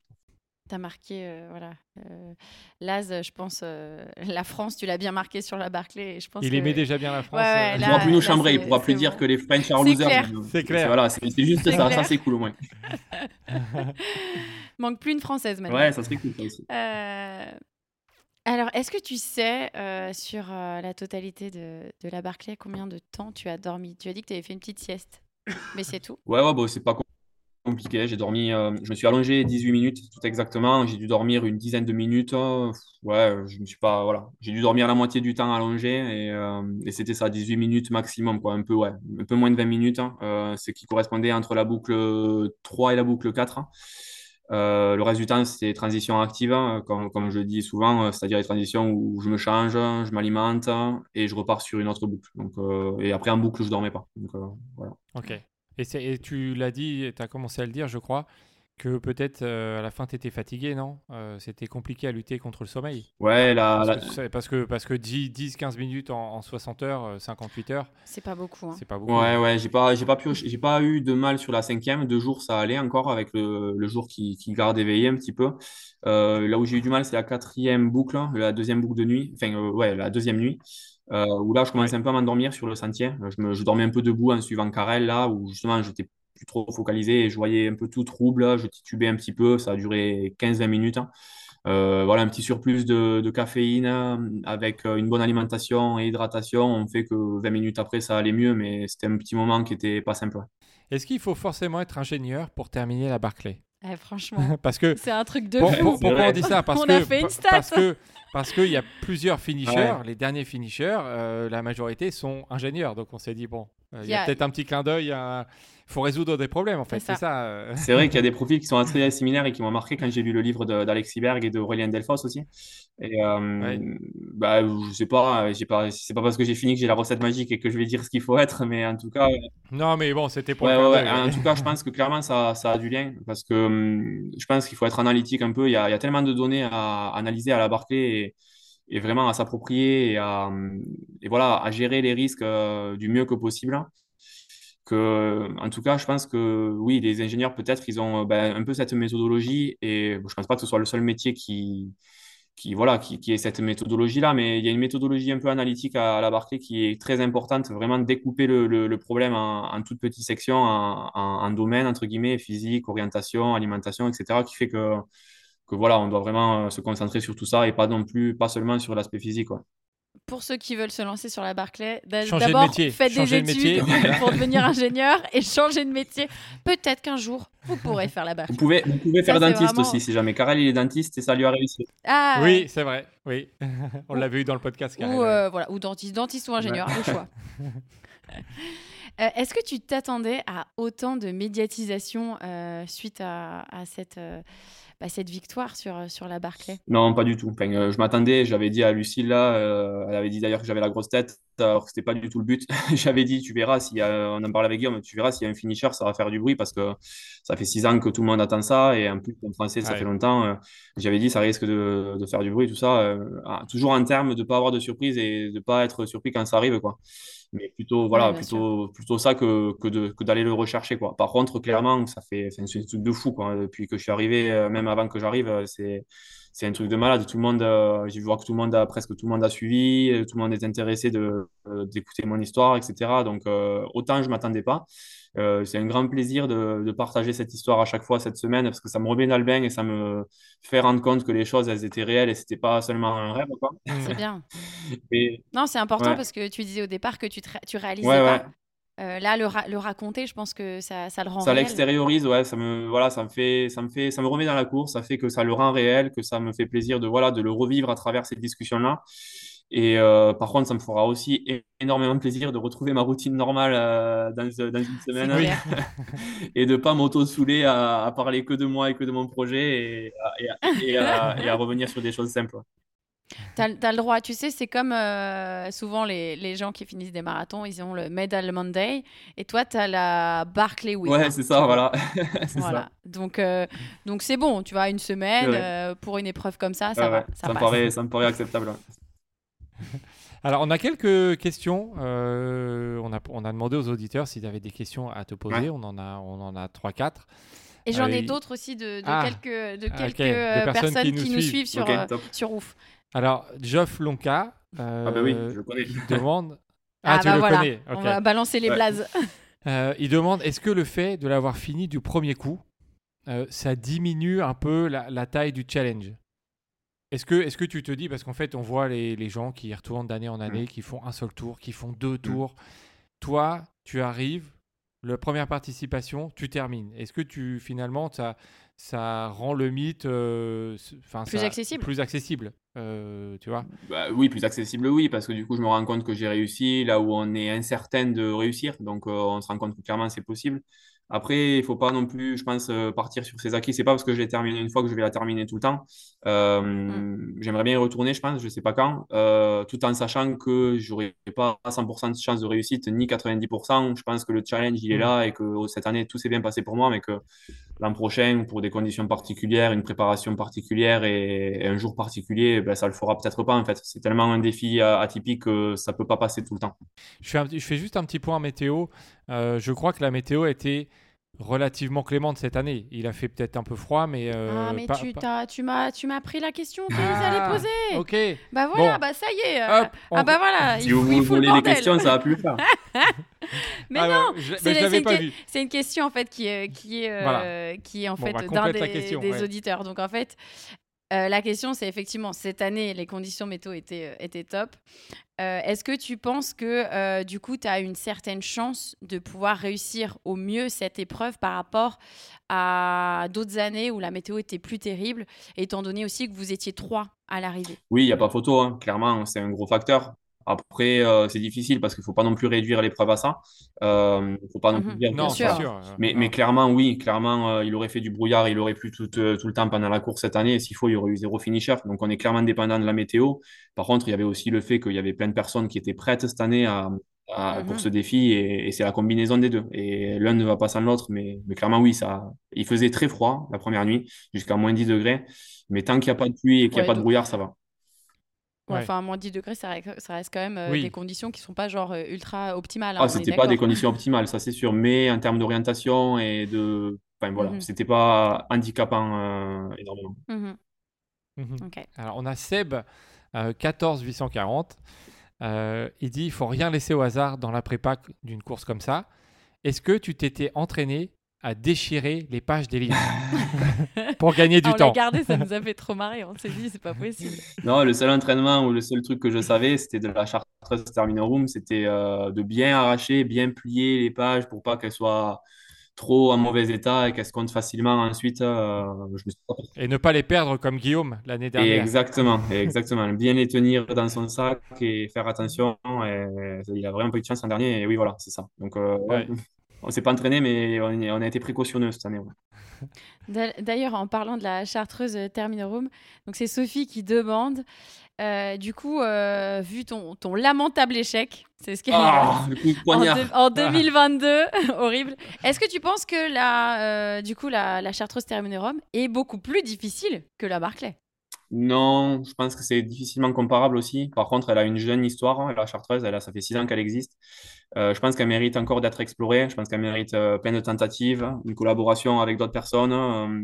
tu as marqué, euh, voilà. Euh, Laz, je pense, euh, [laughs] la France, tu l'as bien marqué sur la Barclay. je pense il aimait déjà bien la France. il ne pourra plus nous chambrer, il ne pourra plus dire que les French are losers. C'est clair. Voilà, c'est juste ça, ça c'est cool au moins. [laughs] Manque plus une française maintenant. Ouais, ça serait cool ça aussi. Alors, est-ce que tu sais sur la totalité de, de, la Barclay combien de temps tu as dormi? Tu as dit que tu avais fait une petite sieste, mais c'est tout. Ouais, ouais, bon, c'est pas compliqué. J'ai dormi, euh, je me suis allongé 18 minutes, tout exactement. J'ai dû dormir une dizaine de minutes. ouais, je me suis pas, voilà. J'ai dû dormir la moitié du temps allongé et, euh, c'était ça, 18 minutes maximum, quoi. Un peu, ouais, un peu moins de 20 minutes, hein. euh, ce qui correspondait entre la boucle 3 et la boucle 4. le reste du temps, c'était transition active, hein, comme, comme, je dis souvent, c'est-à-dire les transitions où je me change, je m'alimente et je repars sur une autre boucle. Donc, et après, en boucle, je dormais pas. Donc, voilà. Ok. Et, tu l'as dit, tu as commencé à le dire, je crois, que peut-être à la fin tu étais fatigué, non? C'était compliqué à lutter contre le sommeil. Ouais, la, parce, Que, parce, que, 10-15 minutes en, 60 heures, 58 heures. C'est pas beaucoup. Hein. C'est pas beaucoup. Ouais, ouais, j'ai pas, j'ai pas, pu, j'ai pas eu de mal sur la cinquième. Deux jours, ça allait encore avec le, le jour qui, qui garde éveillé un petit peu. là où j'ai eu du mal, c'est la quatrième boucle, hein, la deuxième boucle de nuit. Enfin, ouais, la deuxième nuit. Où là, je commençais un peu à m'endormir sur le sentier. Je, me, je dormais un peu debout en suivant Carrel, là, où justement, j'étais trop focalisé et je voyais un peu tout trouble. Je titubais un petit peu. Ça a duré 15-20 minutes. Hein. Euh, voilà, un petit surplus de, caféine euh, avec euh, une bonne alimentation et hydratation. On fait que 20 minutes après, ça allait mieux, mais c'était un petit moment qui était pas simple. Est-ce qu'il faut forcément être ingénieur pour terminer la Barclay? Eh, Franchement, [laughs] parce que c'est un truc de fou. pourquoi on dit ça? Parce que, Parce que parce qu'il y a plusieurs finishers. Les derniers finishers, la majorité sont ingénieurs. Donc on s'est dit bon, il y a, peut-être un petit clin d'œil à faut résoudre des problèmes en fait. C'est ça. Euh. C'est vrai qu'il y a des [laughs] profils qui sont assez similaires et qui m'ont marqué quand j'ai lu le livre d'Alexis Berg et d'Aurélien Delfos aussi. Et euh, bah, je sais pas, j'ai pas, c'est pas parce que j'ai fini que j'ai la recette magique et que je vais dire ce qu'il faut être, mais en tout cas. Non, mais bon, c'était pour. en tout cas, je pense que clairement ça, ça a du lien parce que hum, je pense qu'il faut être analytique un peu. Il y, a, il y a tellement de données à analyser à la Barclay et, et vraiment à s'approprier et à hum, et voilà à gérer les risques euh, du mieux que possible en tout cas, je pense que oui, les ingénieurs, peut-être, ils ont ben, un peu cette méthodologie et je ne pense pas que ce soit le seul métier qui, qui, voilà, qui, cette méthodologie-là, mais il y a une méthodologie un peu analytique à, la Barclay qui est très importante, vraiment découper le, problème en, toutes petites sections, en, domaines, entre guillemets, physique, orientation, alimentation, etc., qui fait que, que voilà, on doit vraiment euh, se concentrer sur tout ça et pas non plus, pas seulement sur l'aspect physique. Pour ceux qui veulent se lancer sur la Barclay, d'abord faites des études pour devenir ingénieur et changer de métier. Peut-être qu'un jour vous pourrez faire la Barclay. Vous pouvez, vous pouvez faire dentiste aussi si jamais. Karel il est dentiste et ça lui a réussi. Ah, oui, c'est vrai. Oui, [laughs] on l'avait eu dans le podcast. Ou euh, voilà, ou dentiste, dentiste ou ingénieur, le choix. [laughs] Euh, est-ce que tu t'attendais à autant de médiatisation euh, suite à, à cette bah, cette victoire sur, euh, sur la Barclay? Non, pas du tout. Euh, je m'attendais, j'avais dit à Lucille, là, euh, elle avait dit d'ailleurs que j'avais la grosse tête, alors que ce n'était pas du tout le but. [laughs] j'avais dit, tu verras, a, on en parle avec Guillaume, tu verras s'il y a un finisher, ça va faire du bruit parce que ça fait six ans que tout le monde attend ça et en plus, en français, ça fait longtemps. j'avais dit, ça risque de, de, faire du bruit, tout ça. Ah, toujours en termes de ne pas avoir de surprise et de ne pas être surpris quand ça arrive. quoi mais plutôt voilà plutôt plutôt ça que, que d'aller le rechercher quoi. Par contre clairement ça fait c'est un truc de fou quoi. Depuis que je suis arrivé euh, même avant que j'arrive euh, c'est c'est un truc de malade. Tout le monde euh, j'ai vu voir que tout le monde a presque tout le monde a suivi tout le monde est intéressé de d'écouter mon histoire etc donc autant je m'attendais pas euh, c'est un grand plaisir de, partager cette histoire à chaque fois cette semaine parce que ça me remet dans le bain et ça me fait rendre compte que les choses elles étaient réelles et c'était pas seulement un rêve. C'est bien. [laughs] Non, c'est important parce que tu disais au départ que tu, tu réalisais pas. Euh, là, le, le, raconter, je pense que ça, ça le rend. Ça l'extériorise, ouais. Ça me, voilà, ça me fait, ça me fait, ça me remet dans la course. Ça fait que ça le rend réel, que ça me fait plaisir de, voilà, de le revivre à travers cette discussion-là. Et euh, par contre, ça me fera aussi énormément de plaisir de retrouver ma routine normale euh, dans, dans, une semaine [laughs] et de pas m'auto-souler à, parler que de moi et que de mon projet et, à, revenir sur des choses simples. Tu as, le droit, tu sais, c'est comme euh, souvent les, les, gens qui finissent des marathons, ils ont le Medal Monday et toi, tu as la Barclay Week. Ouais, c'est ça, voilà. [laughs] voilà. Ça. Donc, donc c'est bon, tu vois, une semaine pour une épreuve comme ça, ça va. Ça, me paraît, ça me paraît acceptable. [laughs] Alors, on a quelques questions. Euh, on, a, on a demandé aux auditeurs s'ils avaient des questions à te poser. On en a, on en a 3-4. Et j'en ai euh, d'autres aussi de, ah, quelques, de quelques euh, personnes, qui, nous, suivent, sur, sur Ouf. Alors, Geoff Lonka. ah, bah oui, je le connais. Il demande. [laughs] Ah, ah tu bah le connais. On va balancer les blazes. [laughs] il demande est-ce que le fait de l'avoir fini du premier coup, ça diminue un peu la, la taille du challenge? Est-ce que, est que tu te dis, parce qu'en fait, on voit les, les gens qui retournent d'année en année, mmh. qui font un seul tour, qui font deux mmh. tours. Toi, tu arrives, la première participation, tu termines. Est-ce que tu, finalement, ça, ça rend le mythe euh, plus, accessible. plus accessible euh, tu vois? Bah, Oui, plus accessible, oui, parce que du coup, je me rends compte que j'ai réussi là où on est incertain de réussir. Donc, euh, on se rend compte que clairement, c'est possible. Après, il ne faut pas non plus, je pense, partir sur ces acquis. Ce n'est pas parce que je l'ai terminé une fois que je vais la terminer tout le temps. Euh, mm. J'aimerais bien y retourner, je pense, je ne sais pas quand, euh, tout en sachant que je n'aurai pas 100% de chance de réussite, ni 90%. Je pense que le challenge, il est mm. là et que oh, cette année, tout s'est bien passé pour moi, mais que l'an prochain, pour des conditions particulières, une préparation particulière et, un jour particulier, ben, ça le fera peut-être pas en fait. C'est tellement un défi atypique que ça peut pas passer tout le temps. Je fais, je fais juste un petit point météo. je crois que la météo était relativement clémente cette année. Il a fait peut-être un peu froid, mais. Euh, ah, mais tu, tu m'as tu m'as pris la question que vous allez ah, poser. Ok. Bah voilà, bah ça y est. Euh, ah bah voilà. Si vous voulez les questions, ça va plus faire. mais non, c'est une, question en fait qui est qui est euh, qui est en fait d'un des, des auditeurs. Donc en fait, euh, la question, c'est effectivement, cette année, les conditions météo étaient, euh, top. Euh, est-ce que tu penses que, du coup, tu as une certaine chance de pouvoir réussir au mieux cette épreuve par rapport à d'autres années où la météo était plus terrible, étant donné aussi que vous étiez trois à l'arrivée? Oui, il n'y a pas photo, hein. clairement, c'est un gros facteur. Après, euh, c'est difficile parce qu'il ne faut pas non plus réduire l'épreuve à ça. Il euh, ne faut pas non plus mhm. dire. Non, sûr. Mais, mais, clairement, oui, clairement, euh, il aurait fait du brouillard, il aurait plu tout, tout, le temps pendant la course cette année. S'il faut, il y aurait eu zéro finisher. Donc, on est clairement dépendant de la météo. Par contre, il y avait aussi le fait qu'il y avait plein de personnes qui étaient prêtes cette année à, pour mhm. ce défi et, c'est la combinaison des deux. Et l'un ne va pas sans l'autre, mais, mais, clairement, oui, ça, il faisait très froid la première nuit, jusqu'à moins 10 degrés. Mais tant qu'il n'y a pas de pluie et qu'il n'y a pas de brouillard, ça va. Enfin, moins 10 degrés, ça, reste quand même euh, des conditions qui ne sont pas genre euh, ultra optimales. Hein, ah, c'était pas des conditions optimales, ça c'est sûr. Mais en termes d'orientation et de. Enfin voilà, mmh c'était pas handicapant euh, énormément. Mmh Alors on a Seb, 14 840. il dit il faut rien laisser au hasard dans la prépa d'une course comme ça. Est-ce que tu t'étais entraîné à déchirer les pages des livres [laughs] pour gagner du on temps. Gardé, ça [laughs] nous a fait trop marrer. On s'est dit, c'est pas possible. Non, le seul entraînement ou le seul truc que je savais, c'était de la chartreuse terminal room, c'était euh, de bien arracher, bien plier les pages pour pas qu'elles soient trop en mauvais état et qu'elles se comptent facilement ensuite. Euh, et ne pas les perdre comme Guillaume l'année dernière. exactement, exactement. [laughs] Bien les tenir dans son sac et faire attention. Et, il a vraiment pas eu de chance l'an dernier. Et oui, voilà, c'est ça. Donc, euh, on s'est pas entraîné, mais on, a été précautionneux cette année. D'ailleurs, en parlant de la chartreuse Terminorum, donc c'est Sophie qui demande. Euh, du coup, euh, vu ton, ton, lamentable échec, c'est ce qu'elle ah, [laughs] en, en, 2022, [laughs] horrible. Est-ce que tu penses que la, euh, du coup, la, la chartreuse Terminorum est beaucoup plus difficile que la Barclay non, je pense que c'est difficilement comparable aussi. Par contre, elle a une jeune histoire, hein, la Chartreuse, elle a, ça fait six ans qu'elle existe. Euh, je pense qu'elle mérite encore d'être explorée. Je pense qu'elle mérite euh, plein de tentatives, une collaboration avec d'autres personnes. Euh,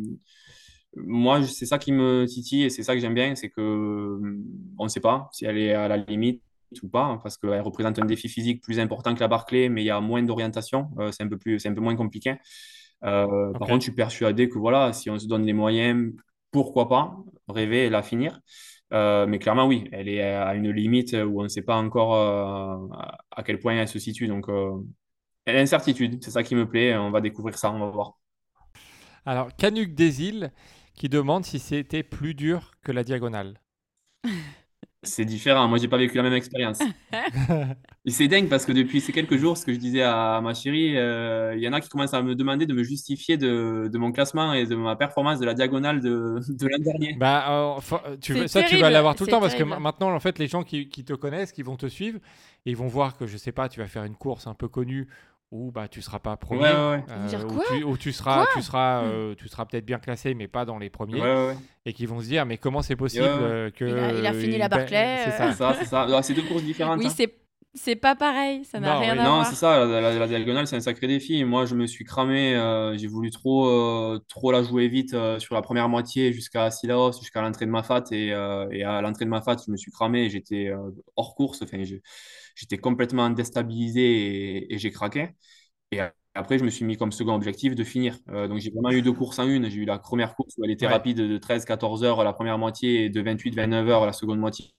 moi, c'est ça qui me titille et c'est ça que j'aime bien, c'est que on ne sait pas si elle est à la limite ou pas, hein, parce qu'elle représente un défi physique plus important que la Barclay, mais il y a moins d'orientation, c'est un peu plus, c'est un peu moins compliqué. Par contre, je suis persuadé que voilà, si on se donne les moyens, pourquoi pas rêver et la finir. Euh, mais clairement, oui, elle est à une limite où on ne sait pas encore euh, à quel point elle se situe. Donc, euh, elle a incertitude. C'est ça qui me plaît. On va découvrir ça, on va voir. Alors, Canuc des îles qui demande si c'était plus dur que la diagonale. [laughs] C'est différent. Moi, j'ai pas vécu la même expérience. [laughs] c'est dingue parce que depuis ces quelques jours, ce que je disais à ma chérie, euh, il y en a qui commencent à me demander de me justifier de, mon classement et de ma performance de la diagonale de, l'an dernier. Bah, euh, tu ça, tu vas l'avoir tout le temps parce que maintenant, en fait, les gens qui, qui, te connaissent, qui vont te suivre, ils vont voir que, je sais pas, tu vas faire une course un peu connue ou bah tu seras pas premier euh, ou, tu, seras tu seras euh, tu seras peut-être bien classé mais pas dans les premiers et qui vont se dire mais comment c'est possible que il a, fini la Barclay c'est ça euh. c'est ça c'est deux courses différentes oui hein. c'est c'est pas pareil, ça n'a rien à non, voir. Non, c'est ça, la, diagonale, c'est un sacré défi. Moi, je me suis cramé, j'ai voulu trop, trop la jouer vite sur la première moitié jusqu'à Silaos, jusqu'à l'entrée de ma fat. Et, et à l'entrée de ma fat, je me suis cramé, j'étais hors course. Enfin, j'étais complètement déstabilisé et, j'ai craqué. Et après, je me suis mis comme second objectif de finir. Euh, donc, j'ai vraiment eu deux courses en une. J'ai eu la première course où elle était rapide de 13-14 heures la première moitié et de 28-29 heures la seconde moitié,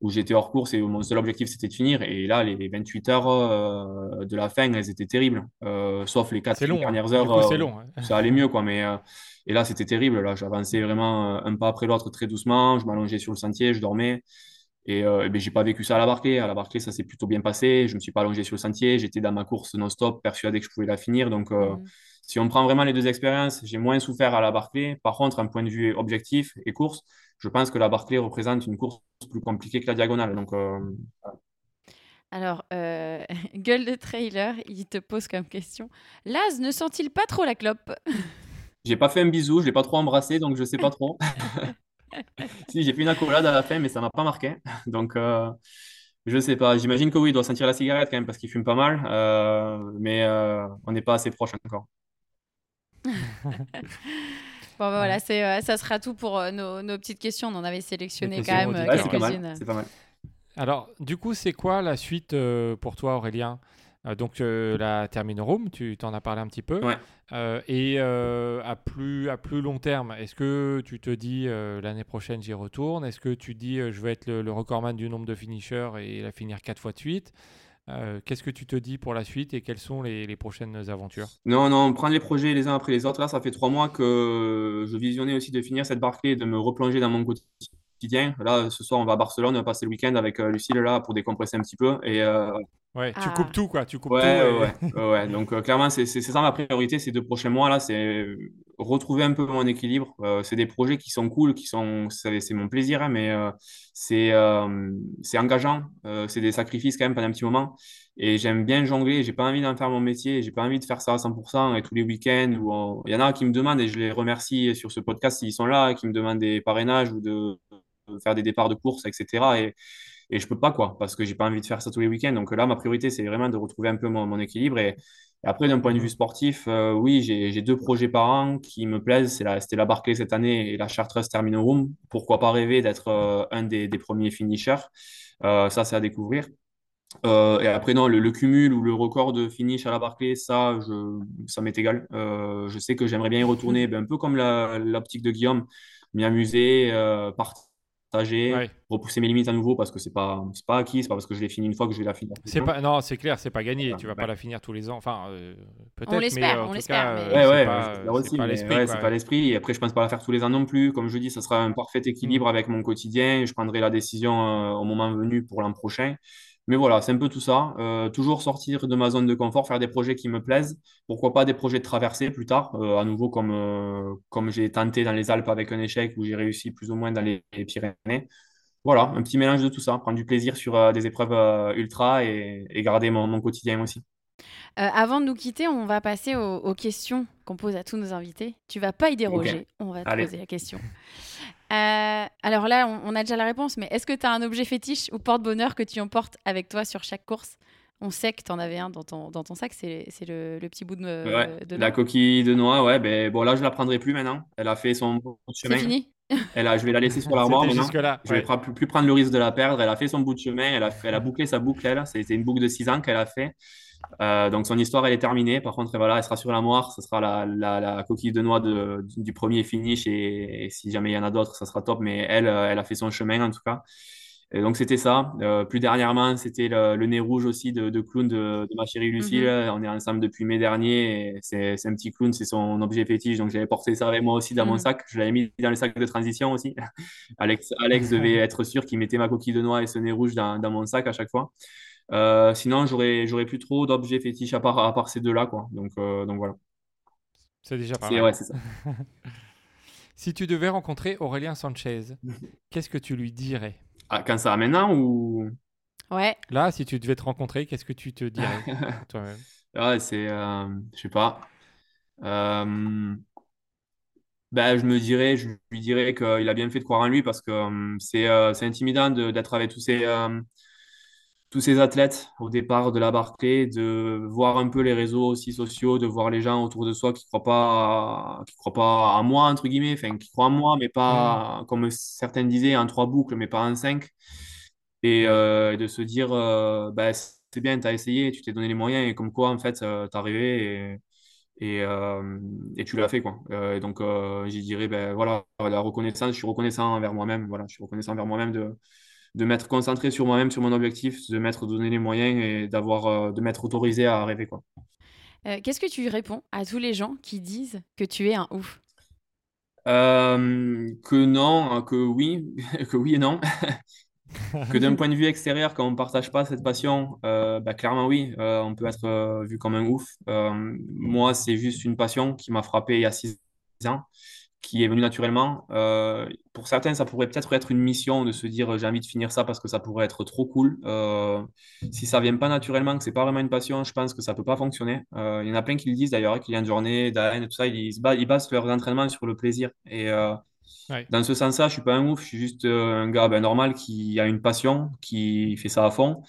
où j'étais hors course et mon seul objectif c'était de finir. Et là, les 28 heures euh, de la fin, elles étaient terribles. Euh, sauf les 4 hein. dernières heures, c'est long, ça allait mieux. Quoi, mais, et là, c'était terrible. Là, j'avançais vraiment un pas après l'autre très doucement. Je m'allongeais sur le sentier, je dormais. Et, euh, ben, j'ai pas vécu ça à la Barclay. À la Barclay, ça s'est plutôt bien passé. Je me suis pas allongé sur le sentier. J'étais dans ma course non-stop, persuadé que je pouvais la finir. Donc, euh, mmh. si on prend vraiment les deux expériences, j'ai moins souffert à la Barclay. Par contre, un point de vue objectif et course, je pense que la Barclay représente une course plus compliquée que la diagonale. Donc, euh, Alors, [laughs] gueule de trailer, il te pose comme question Laz ne sent-il pas trop la clope? J'ai pas fait un bisou, je l'ai pas trop embrassé, donc je sais pas trop. [laughs] [laughs] Si, j'ai fait une accolade à la fin, mais ça m'a pas marqué. [laughs] Donc, euh, je sais pas. J'imagine que oui, il doit sentir la cigarette quand même parce qu'il fume pas mal, euh, mais euh, on n'est pas assez proche encore. [laughs] Bon, bah, voilà, c'est, euh, ça sera tout pour euh, nos, nos petites questions. On en avait sélectionné quand même euh, quelques-unes. C'est pas mal. Alors, du coup, c'est quoi la suite euh, pour toi, Aurélien? Euh, Donc, euh, la Terminorum, tu t'en as parlé un petit peu. Ouais. Euh, et euh, à, plus, à plus long terme, est-ce que tu te dis euh, l'année prochaine, j'y retourne? Est-ce que tu dis euh, je veux être le, le recordman du nombre de finishers et la finir quatre fois de suite? Euh, Qu'est-ce que tu te dis pour la suite et quelles sont les, les prochaines aventures? Non, non, prendre les projets les uns après les autres. Là, ça fait trois mois que je visionnais aussi de finir cette Barclay et de me replonger dans mon quotidien. Là, ce soir, on va à Barcelone, on va passer le week-end avec euh, Lucille là pour décompresser un petit peu. Et euh, Ouais, tu Ah. coupes tout, quoi. Tu coupes Ouais, tout. ouais, ouais. Donc, euh, clairement, c'est ça ma priorité ces deux prochains mois là, c'est euh, retrouver un peu mon équilibre. Euh, c'est des projets qui sont cool, qui sont, c'est c'est mon plaisir, hein, mais euh, c'est euh, c'est engageant. Euh, c'est des sacrifices quand même pendant un petit moment. Et j'aime bien jongler. J'ai pas envie d'en faire mon métier. J'ai pas envie de faire ça à 100% et tous les week-ends. On- Il y en a qui me demandent et je les remercie sur ce podcast s'ils sont là, qui me demandent des parrainages ou de de faire des départs de course, etc. Et, et je peux pas, quoi, parce que j'ai pas envie de faire ça tous les week-ends. Donc là, ma priorité, c'est vraiment de retrouver un peu mon, mon équilibre. Et, et après, d'un point de vue sportif, euh, oui, j'ai deux projets par an qui me plaisent. C'est c'était la Barclay cette année et la Chartreuse Terminorum. Pourquoi pas rêver d'être euh, un des, des premiers finishers? Euh, ça, c'est à découvrir. Euh, et après, non, le, le cumul ou le record de finish à la Barclay, ça, je, ça m'est égal. Euh, je sais que j'aimerais bien y retourner, [laughs] ben, un peu comme la- l'optique de Guillaume, m'y amuser, euh, partager, Ouais. repousser mes limites à nouveau parce que c'est pas, c'est pas acquis, c'est pas parce que je l'ai fini une fois que je vais la finir. C'est pas, non, c'est clair, c'est pas gagné. Ouais, Tu vas ouais. pas la finir tous les ans. Enfin, euh, peut-être. On l'espère, on l'espère, mais- euh, Ouais, c'est ouais, c'est aussi, pas l'esprit. c'est pas l'esprit. Et après, je pense pas la faire tous les ans non plus. Comme je dis, ça sera un parfait équilibre avec mon quotidien. Je prendrai la décision euh, au moment venu pour l'an prochain. Mais voilà, c'est un peu tout ça. Euh, toujours sortir de ma zone de confort, faire des projets qui me plaisent. Pourquoi pas des projets de traversée plus tard, euh, à nouveau comme, euh, comme j'ai tenté dans les Alpes avec un échec où j'ai réussi plus ou moins dans les, les Pyrénées. Voilà, un petit mélange de tout ça. Prendre du plaisir sur des épreuves ultra et, et garder mon, mon quotidien aussi. Avant de nous quitter, on va passer aux, aux questions qu'on pose à tous nos invités. Tu vas pas y déroger, on va te Allez. poser la question. Euh, alors là, on, on a déjà la réponse, mais est-ce que tu as un objet fétiche ou porte-bonheur que tu emportes avec toi sur chaque course? On sait que tu en avais un dans ton, dans ton sac, c'est le, le petit bout de, Ouais, de la noix. coquille de noix, ouais, ben bon là je la prendrai plus maintenant. Elle a fait son bout de C'est chemin. fini? Elle a, je vais la laisser sur l'armoire [laughs] maintenant. Je vais ouais. pas plus, plus prendre le risque de la perdre. Elle a fait son bout de chemin. Elle a, fait- elle a bouclé sa boucle, elle. C'était une boucle de 6 ans qu'elle a fait. Euh, donc son histoire, elle est terminée. Par contre, voilà, elle sera sur l'armoire. Ce sera la, la, la coquille de noix de, du, premier finish. Et, et si jamais il y en a d'autres, ça sera top. Mais elle, euh, elle a fait son chemin en tout cas. Et donc c'était ça. Euh, plus dernièrement, c'était le, le nez rouge aussi de, de clown de, de ma chérie Lucille. Mhm. On est ensemble depuis mai dernier. C'est un petit clown, c'est son objet fétiche. Donc j'avais porté ça avec moi aussi dans mon Mhm. sac. Je l'avais mis dans le sac de transition aussi. [laughs] Alex, Alex devait [laughs] être sûr qu'il mettait ma coquille de noix et ce nez rouge dans, dans mon sac à chaque fois. Euh, sinon, j'aurais, j'aurais plus trop d'objets fétiches à part, à part ces deux-là, quoi. Donc, euh, donc voilà. C'est déjà pas C'est, mal. ouais, c'est ça. [laughs] Si tu devais rencontrer Aurélien Sanchez, [laughs] qu'est-ce que tu lui dirais? Ah, quand ça, maintenant ou? Ouais. Là, si tu devais te rencontrer, qu'est-ce que tu te dirais [laughs] toi-même? Ouais, c'est. euh, je sais pas. Euh, ben, je me dirais, je lui dirais qu'il a bien fait de croire en lui parce que euh, c'est euh, c'est intimidant de- d'être avec tous ces, euh, tous ces athlètes au départ de la Barclay, de voir un peu les réseaux aussi sociaux, de voir les gens autour de soi qui croient pas, à- qui croient pas à moi, entre guillemets, enfin, qui croient en moi, mais pas, comme certains disaient, en trois boucles, mais pas en cinq. Et euh, de se dire, euh, bah, c'est bien, tu as essayé, tu t'es donné les moyens, et comme quoi, en fait, euh, t'es arrivé et, et, euh, et tu l'as fait, quoi. Euh, et donc, j'y dirais, ben voilà, la reconnaissance, je suis reconnaissant envers moi-même, voilà, je suis reconnaissant envers moi-même de, de m'être concentré sur moi-même, sur mon objectif, de m'être donné les moyens et d'avoir, euh, de m'être autorisé à rêver, quoi. Euh, Qu'est-ce que tu réponds à tous les gens qui disent que tu es un ouf? Euh, que non, que oui, [laughs] que oui et non. [laughs] Que d'un point de vue extérieur, quand on ne partage pas cette passion, euh, bah, clairement oui, euh, on peut être euh, vu comme un ouf. Euh, moi, c'est juste une passion qui m'a frappé il y a six ans, qui est venu naturellement. Euh, pour certains, ça pourrait peut-être être une mission de se dire j'ai envie de finir ça parce que ça pourrait être trop cool. Euh, si ça vient pas naturellement, que c'est pas vraiment une passion, je pense que ça peut pas fonctionner. Euh, il y en a plein qui le disent d'ailleurs, qui de journée, d'Aen, tout ça, ils, ils, basent leurs entraînements sur le plaisir. Et dans ce sens-là, je suis pas un ouf, je suis juste un gars ben, normal qui a une passion, qui fait ça à fond.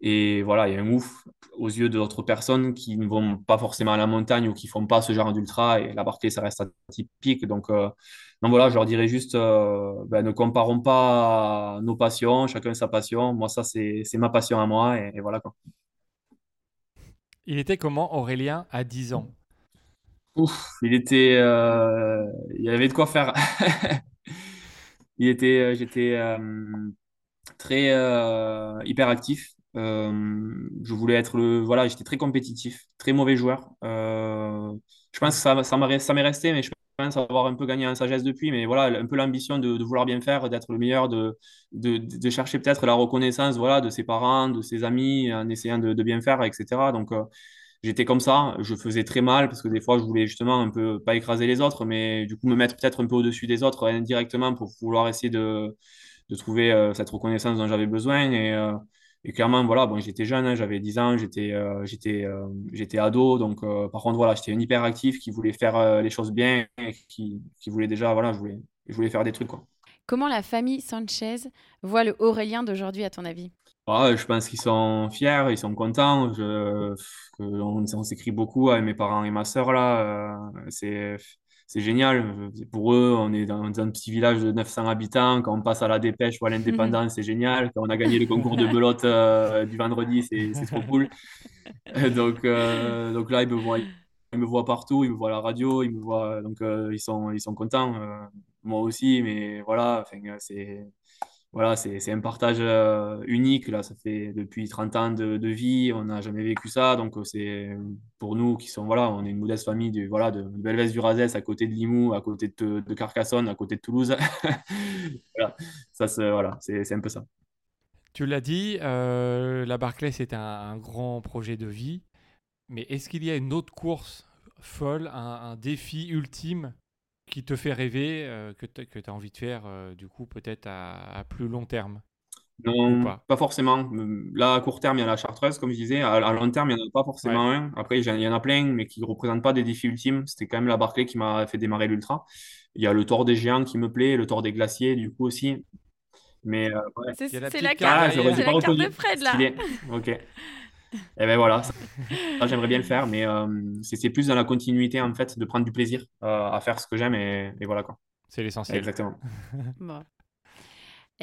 Et voilà, il y a un ouf aux yeux d'autres personnes qui ne vont pas forcément à la montagne ou qui font pas ce genre d'ultra. Et la Barclay, ça reste atypique. Donc, euh, donc voilà, je leur dirais juste, euh, ben, ne comparons pas nos passions, chacun sa passion. Moi, ça, c'est ma passion à moi. Et, voilà quoi. Il était comment Aurélien à 10 ans? Ouf, il était. Euh, il y avait de quoi faire. [laughs] il était. J'étais très hyper actif. Euh, je voulais être le. Voilà, j'étais très compétitif, très mauvais joueur. Euh, je pense que ça, ça m'est resté, mais je pense avoir un peu gagné en sagesse depuis. Mais voilà, un peu l'ambition de, vouloir bien faire, d'être le meilleur, de, de, de chercher peut-être la reconnaissance voilà, de ses parents, de ses amis, en essayant de, bien faire, etc. Donc, euh, j'étais comme ça. Je faisais très mal parce que des fois, je voulais justement un peu, pas écraser les autres, mais du coup, me mettre peut-être un peu au-dessus des autres indirectement pour vouloir essayer de, de trouver cette reconnaissance dont j'avais besoin. Et. Et clairement, voilà, bon, j'étais jeune, hein, j'avais 10 ans, j'étais euh, j'étais euh, j'étais ado. Donc, euh, par contre, voilà, j'étais un hyper actif qui voulait faire les choses bien, et qui, qui voulait déjà, voilà, je voulais, je voulais faire des trucs. Quoi. Comment la famille Sanchez voit le Aurélien d'aujourd'hui, à ton avis? Ah, Je pense qu'ils sont fiers, ils sont contents. Je, on, on s'écrit beaucoup avec mes parents et ma soeur, là. c'est c'est génial. Pour eux, on est dans, un petit village de 900 habitants. Quand on passe à la dépêche ou à l'indépendance, c'est génial. Quand on a gagné le [laughs] concours de belote euh, du vendredi, c'est trop cool. [laughs] donc, euh, donc là, ils me, voient, ils me voient partout, ils me voient à la radio, ils me voient. Donc, euh, ils, sont, ils sont contents. moi aussi, mais voilà, c'est voilà, c'est un partage euh, unique. Là, ça fait depuis 30 ans de, vie, on n'a jamais vécu ça. Donc, euh, c'est pour nous qui sont, voilà, on est une modeste famille de, voilà, de Belvès du Razès, à côté de Limoux, à côté de, Carcassonne, à côté de Toulouse. [laughs] voilà, c'est voilà, un peu ça. Tu l'as dit, euh, la Barclay, c'est un, grand projet de vie. Mais est-ce qu'il y a une autre course folle, un défi ultime qui te fait rêver, euh, que tu as envie de faire, euh, du coup, peut-être à, plus long terme Non, pas? forcément. Là, à court terme, il y a la chartreuse, comme je disais. À, long terme, il n'y en a pas forcément un. Après, il y en a plein, mais qui ne représentent pas des défis ultimes. C'était quand même la Barclay qui m'a fait démarrer l'ultra. Il y a le Tour des géants qui me plaît, le Tour des glaciers, du coup, aussi. Mais euh, C'est la, carte, ah, de Fred, là. Ok. [laughs] Et eh ben voilà, ça, j'aimerais bien le faire, mais euh, c'est plus dans la continuité en fait de prendre du plaisir euh, à faire ce que j'aime et, voilà quoi. C'est l'essentiel. Exactement. [laughs]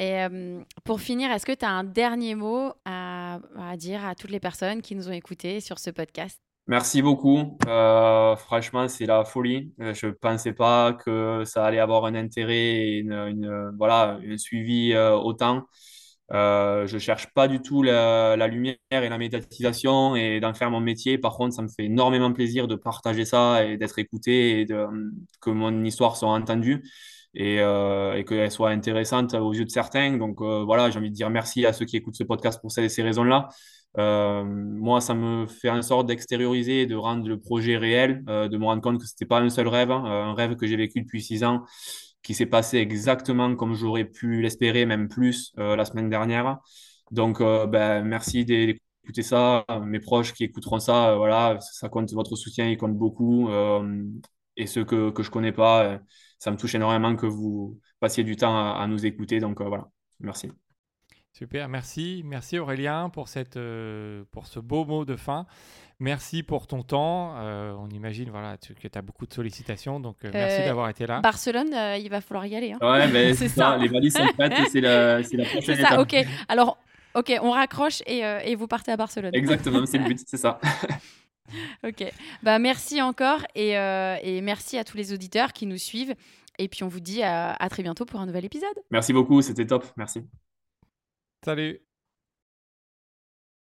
Et euh, pour finir, est-ce que tu as un dernier mot à, à, dire à toutes les personnes qui nous ont écoutés sur ce podcast? Merci beaucoup. franchement, c'est la folie. Je ne pensais pas que ça allait avoir un intérêt et une, une voilà, un suivi autant. Euh, je cherche pas du tout la, lumière et la médiatisation et d'en faire mon métier. Par contre, ça me fait énormément plaisir de partager ça et d'être écouté et de, que mon histoire soit entendue et, euh, et qu'elle soit intéressante aux yeux de certains. Donc euh, voilà, j'ai envie de dire merci à ceux qui écoutent ce podcast pour ces, raisons-là. Euh, moi, ça me fait en sorte d'extérioriser, de rendre le projet réel, de me rendre compte que c'était pas un seul rêve, hein, un rêve que j'ai vécu depuis six ans qui s'est passé exactement comme j'aurais pu l'espérer, même plus euh, la semaine dernière. Donc, euh, ben, merci d'écouter ça. Mes proches qui écouteront ça, euh, voilà, ça compte, votre soutien, il compte beaucoup. et ceux que, que je connais pas, ça me touche énormément que vous passiez du temps à, nous écouter. Donc, voilà, merci. Super, merci. Merci Aurélien pour, cette, pour ce beau mot de fin. Merci pour ton temps. Euh, on imagine voilà, que tu as beaucoup de sollicitations, donc euh, merci euh, d'avoir été là. Barcelone, il va falloir y aller. Hein. Ouais, ben, [laughs] c'est ça. Les valises sont prêtes c'est la, [laughs] la, prochaine C'est ça, ok. Alors, ok, on raccroche et, et vous partez à Barcelone. Exactement, c'est le but, c'est ça. [laughs] ok. Bah, merci encore et, et, merci à tous les auditeurs qui nous suivent. Et puis, on vous dit à très bientôt pour un nouvel épisode. Merci beaucoup, c'était top. Merci. Salut.